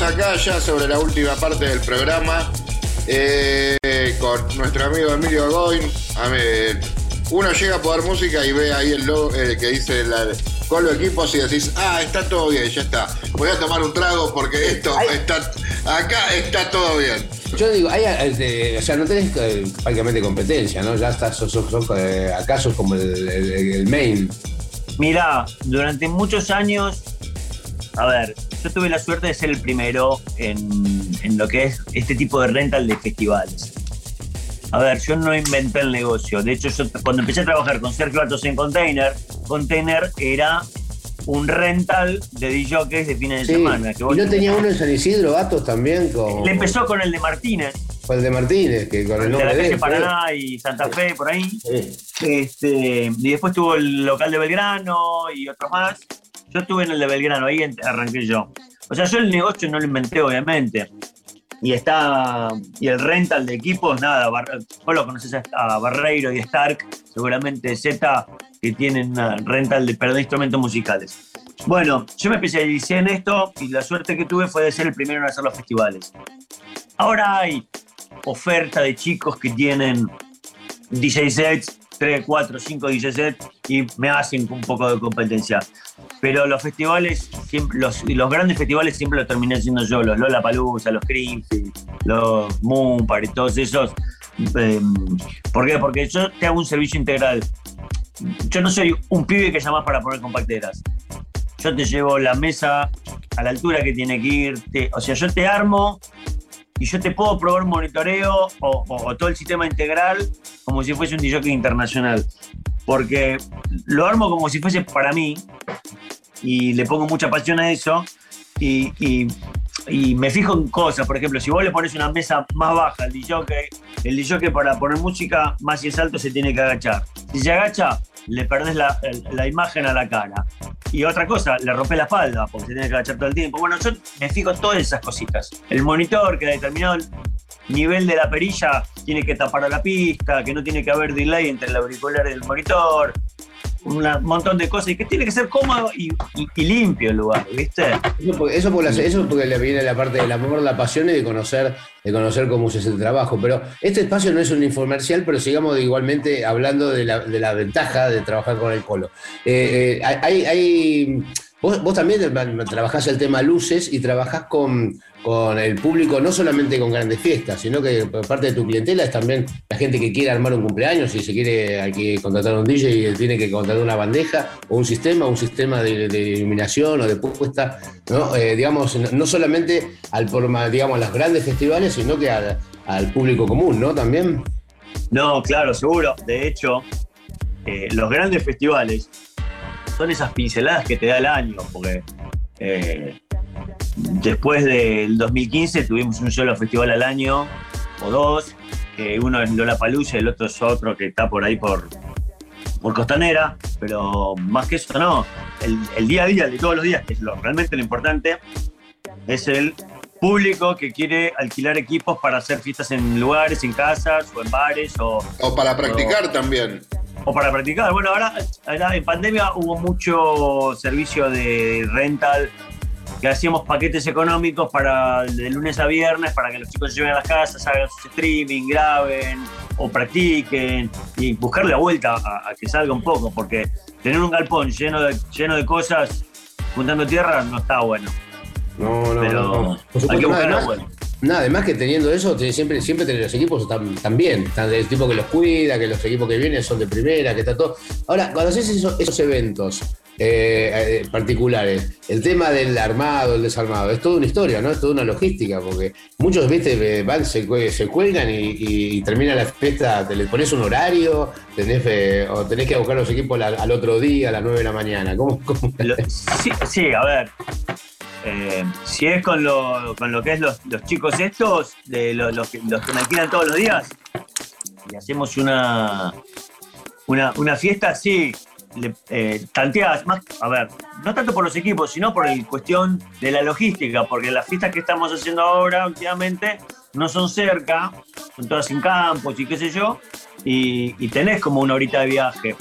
Speaker 6: Acá ya sobre la última parte del programa eh, con nuestro amigo Emilio Goin. A ver, uno llega a poder música y ve ahí el logo eh, que dice la, con los equipos y decís, ah, está todo bien, ya está. Voy a tomar un trago porque esto está, acá está todo bien.
Speaker 5: Yo digo, hay, eh, o sea, no tenés eh, prácticamente competencia, ¿no? Ya estás, sos, sos- sos, eh, acaso como el, el- el main.
Speaker 22: Mirá, durante muchos años, a ver, yo tuve la suerte de ser el primero en, en lo que es este tipo de rental de festivales. A ver, yo no inventé el negocio. De hecho, yo cuando empecé a trabajar con Sergio Altos en Container, Container era un rental de DJs de fines de semana. que
Speaker 5: Y
Speaker 22: vos-
Speaker 5: no tenía uno en San Isidro, Gatos también, con,
Speaker 22: Le empezó con el de Martínez,
Speaker 5: con el de Martínez, que con el
Speaker 22: de
Speaker 5: nombre
Speaker 22: la
Speaker 5: de
Speaker 22: calle
Speaker 5: él.
Speaker 22: Paraná y Santa Fe, por ahí.
Speaker 5: Sí.
Speaker 22: Este, y después tuvo el local de Belgrano y otro más. Yo estuve en el de Belgrano, ahí arranqué yo. O sea, yo el negocio no lo inventé, obviamente. Y está. Y el rental de equipos, nada. Bar- vos lo conoces a, Barreiro y Stark, seguramente Z, que tienen rental de, pero de instrumentos musicales. Bueno, yo me especialicé en esto y la suerte que tuve fue de ser el primero en hacer los festivales. Ahora hay oferta de chicos que tienen DJ sets, 3, 4, 5 DJ sets y me hacen un poco de competencia. Pero los festivales, los, los grandes festivales siempre los terminé haciendo yo, los Lola Palusa, los Greenfield, los Moonpar y todos esos. Eh, ¿Por qué? Porque yo te hago un servicio integral. Yo no soy un pibe que llamás para poner compacteras. Yo te llevo la mesa a la altura que tiene que ir. te- o sea, yo te armo y yo te puedo probar monitoreo o, o- o todo el sistema integral como si fuese un DJ internacional. Porque lo armo como si fuese para mí y le pongo mucha pasión a eso y, y- y me fijo en cosas. Por ejemplo, si vos le pones una mesa más baja al DJ, el DJ para poner música más si es alto se tiene que agachar. Si se agacha, le perdés la, el- la imagen a la cara. Y otra cosa, le rompes la espalda porque se tiene que agachar todo el tiempo. Bueno, yo me fijo todas esas cositas. El monitor que a determinado nivel de la perilla tiene que tapar a la pista, que no tiene que haber delay entre el auricular y el monitor. Un montón de cosas y que tiene que ser cómodo y, y- y limpio el lugar, ¿viste?
Speaker 5: Eso porque, eso porque, la- eso porque le viene la parte del amor, la pasión y de conocer, de conocer cómo se hace el trabajo. Pero este espacio no es un infomercial, pero sigamos igualmente hablando de la, de la ventaja de trabajar con el colo. Eh, eh, hay, hay- vos, vos también trabajás el tema luces y trabajás con, con el público, no solamente con grandes fiestas, sino que parte de tu clientela es también la gente que quiere armar un cumpleaños, si se quiere, hay que contratar un DJ y tiene que contratar una bandeja o un sistema, un sistema de, iluminación o de puesta, ¿no? Eh, digamos, no- solamente al digamos, a los grandes festivales, sino que al, al público común, ¿no? También.
Speaker 22: No, claro, seguro. De hecho, eh, los grandes festivales son esas pinceladas que te da el año, porque eh, después del 2015 tuvimos un solo festival al año, o dos, que uno es Lollapalooza y el otro es otro que está por ahí por, por Costanera, pero más que eso no. El, el día a día, el de todos los días, que es lo, realmente lo importante, es el público que quiere alquilar equipos para hacer fiestas en lugares, en casas o en bares o...
Speaker 6: O para practicar también.
Speaker 22: O para practicar. Bueno, ahora, ahora en pandemia hubo mucho servicio de rental que hacíamos paquetes económicos para de lunes a viernes para que los chicos se lleven a las casas, hagan su streaming, graben o practiquen y buscarle la vuelta a, a que salga un poco, porque tener un galpón lleno de, lleno de cosas juntando tierra no está bueno.
Speaker 5: No, no,
Speaker 22: Pero
Speaker 5: no, no. Por
Speaker 22: hay que buscar la vuelta.
Speaker 5: Nada, además que teniendo eso, siempre, siempre los equipos están, están bien, están tipo que los cuida, que los equipos que vienen son de primera, que está todo. Ahora, cuando haces eso- esos eventos, eh, eh, particulares. El tema del armado, el desarmado, es toda una historia, ¿no? Es toda una logística, porque muchos, viste, van, se, se cuelgan y, termina la fiesta, te le pones un horario, tenés, eh, o tenés que buscar los equipos al otro día, a las 9 de la mañana. ¿Cómo, cómo?
Speaker 22: Sí, a ver. Eh, si es con lo, con lo que es los, chicos estos, de los, los que, los que me alquilan todos los días, y hacemos una, una, una fiesta, sí, le, eh, tanteadas, más, a ver, no tanto por los equipos, sino por el cuestión de la logística, porque las fiestas que estamos haciendo ahora últimamente no son cerca, son todas en campos y qué sé yo, y tenés como una horita de viaje.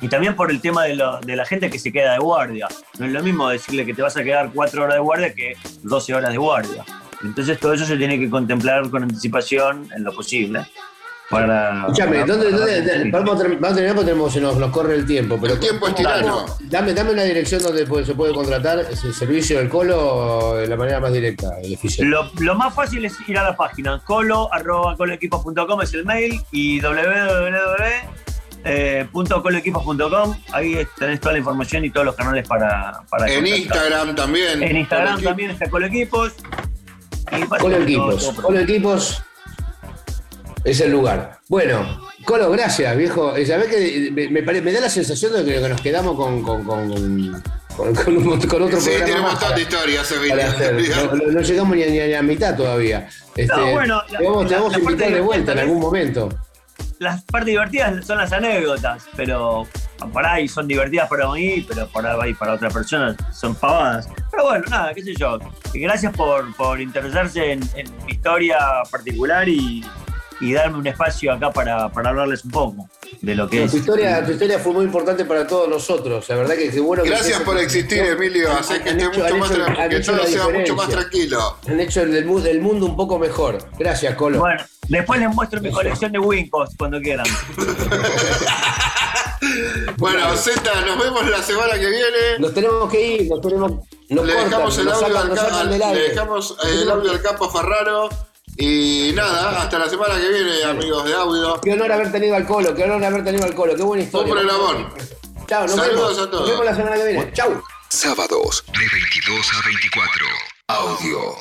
Speaker 22: Y también por el tema de, lo- de la gente que se queda de guardia. No es lo mismo decirle que te vas a quedar cuatro horas de guardia que 12 horas de guardia. Entonces todo eso se tiene que contemplar con anticipación en lo posible. Para,
Speaker 5: Escúchame,
Speaker 22: para-
Speaker 5: ¿dónde,
Speaker 22: para-
Speaker 5: dónde- vamos, a ter- vamos a terminar porque tenemos- se nos, nos corre el tiempo. Pero
Speaker 6: El tiempo es tirano.
Speaker 5: Dame, dame una dirección donde se puede contratar ese servicio del colo de la manera más directa, el oficial.
Speaker 22: Lo, lo más fácil es ir a la página colo arroba coloequipos.com es el mail y www.coloequipos.com ahí tenés toda la información y todos los canales para, para
Speaker 6: En
Speaker 22: contactar.
Speaker 6: Instagram también.
Speaker 22: En Instagram
Speaker 6: Colo
Speaker 22: también está
Speaker 5: Colo Equipos. Colo Equipos es el lugar. Bueno, Colo, gracias, viejo. Eh, ¿Sabés que me, me pare- me da la sensación de que, nos quedamos con, con, con, con- con un- con otro
Speaker 6: Sí,
Speaker 5: programa? para
Speaker 6: Emilia.
Speaker 5: hacer. No, no- no llegamos ni a, ni a- ni a mitad todavía. Este,
Speaker 22: No, bueno, la-
Speaker 5: te vamos, te vamos a
Speaker 22: la
Speaker 5: invitar de vuelta en algún momento.
Speaker 22: Las partes divertidas son las anécdotas, pero por ahí son divertidas para mí, pero por ahí para otras personas son pavadas. Pero bueno, nada, qué sé yo. Gracias por, por interesarse en, en mi historia particular y, y darme un espacio acá para, para hablarles un poco de lo que es.
Speaker 5: tu, historia, tu historia fue muy importante para todos nosotros. La verdad que qué bueno que
Speaker 6: Gracias por existir, Emilio.
Speaker 5: Han-
Speaker 6: que esté
Speaker 5: hecho-
Speaker 6: mucho más
Speaker 5: hecho-
Speaker 6: tra-
Speaker 5: han
Speaker 6: que todo sea mucho más tranquilo.
Speaker 5: Han hecho el, del mu- del mundo un poco mejor. Gracias, Colo.
Speaker 22: Bueno, después les muestro mi colección de Wincos cuando quieran.
Speaker 6: Bueno, Z, nos vemos la semana que viene.
Speaker 5: Nos tenemos que ir, nos tenemos. Nos
Speaker 6: le
Speaker 5: cortan,
Speaker 6: dejamos el
Speaker 5: nos
Speaker 6: audio,
Speaker 5: sacan-
Speaker 6: al,
Speaker 5: nos del
Speaker 6: le dejamos el audio al campo Ferraro. Y nada, hasta la semana que viene, amigos de audio.
Speaker 5: Qué honor haber tenido al Colo, qué honor haber tenido al Colo, qué buena historia.
Speaker 6: Un programón.
Speaker 5: Chao, nos
Speaker 6: Saludos
Speaker 5: vemos.
Speaker 6: a todos.
Speaker 5: Nos vemos la semana que viene. Chau.
Speaker 1: Sábados de 22 a 24. Audio.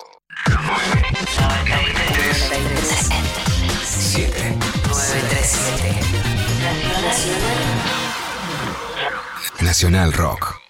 Speaker 1: 7.
Speaker 4: 937.
Speaker 1: Nacional Rock.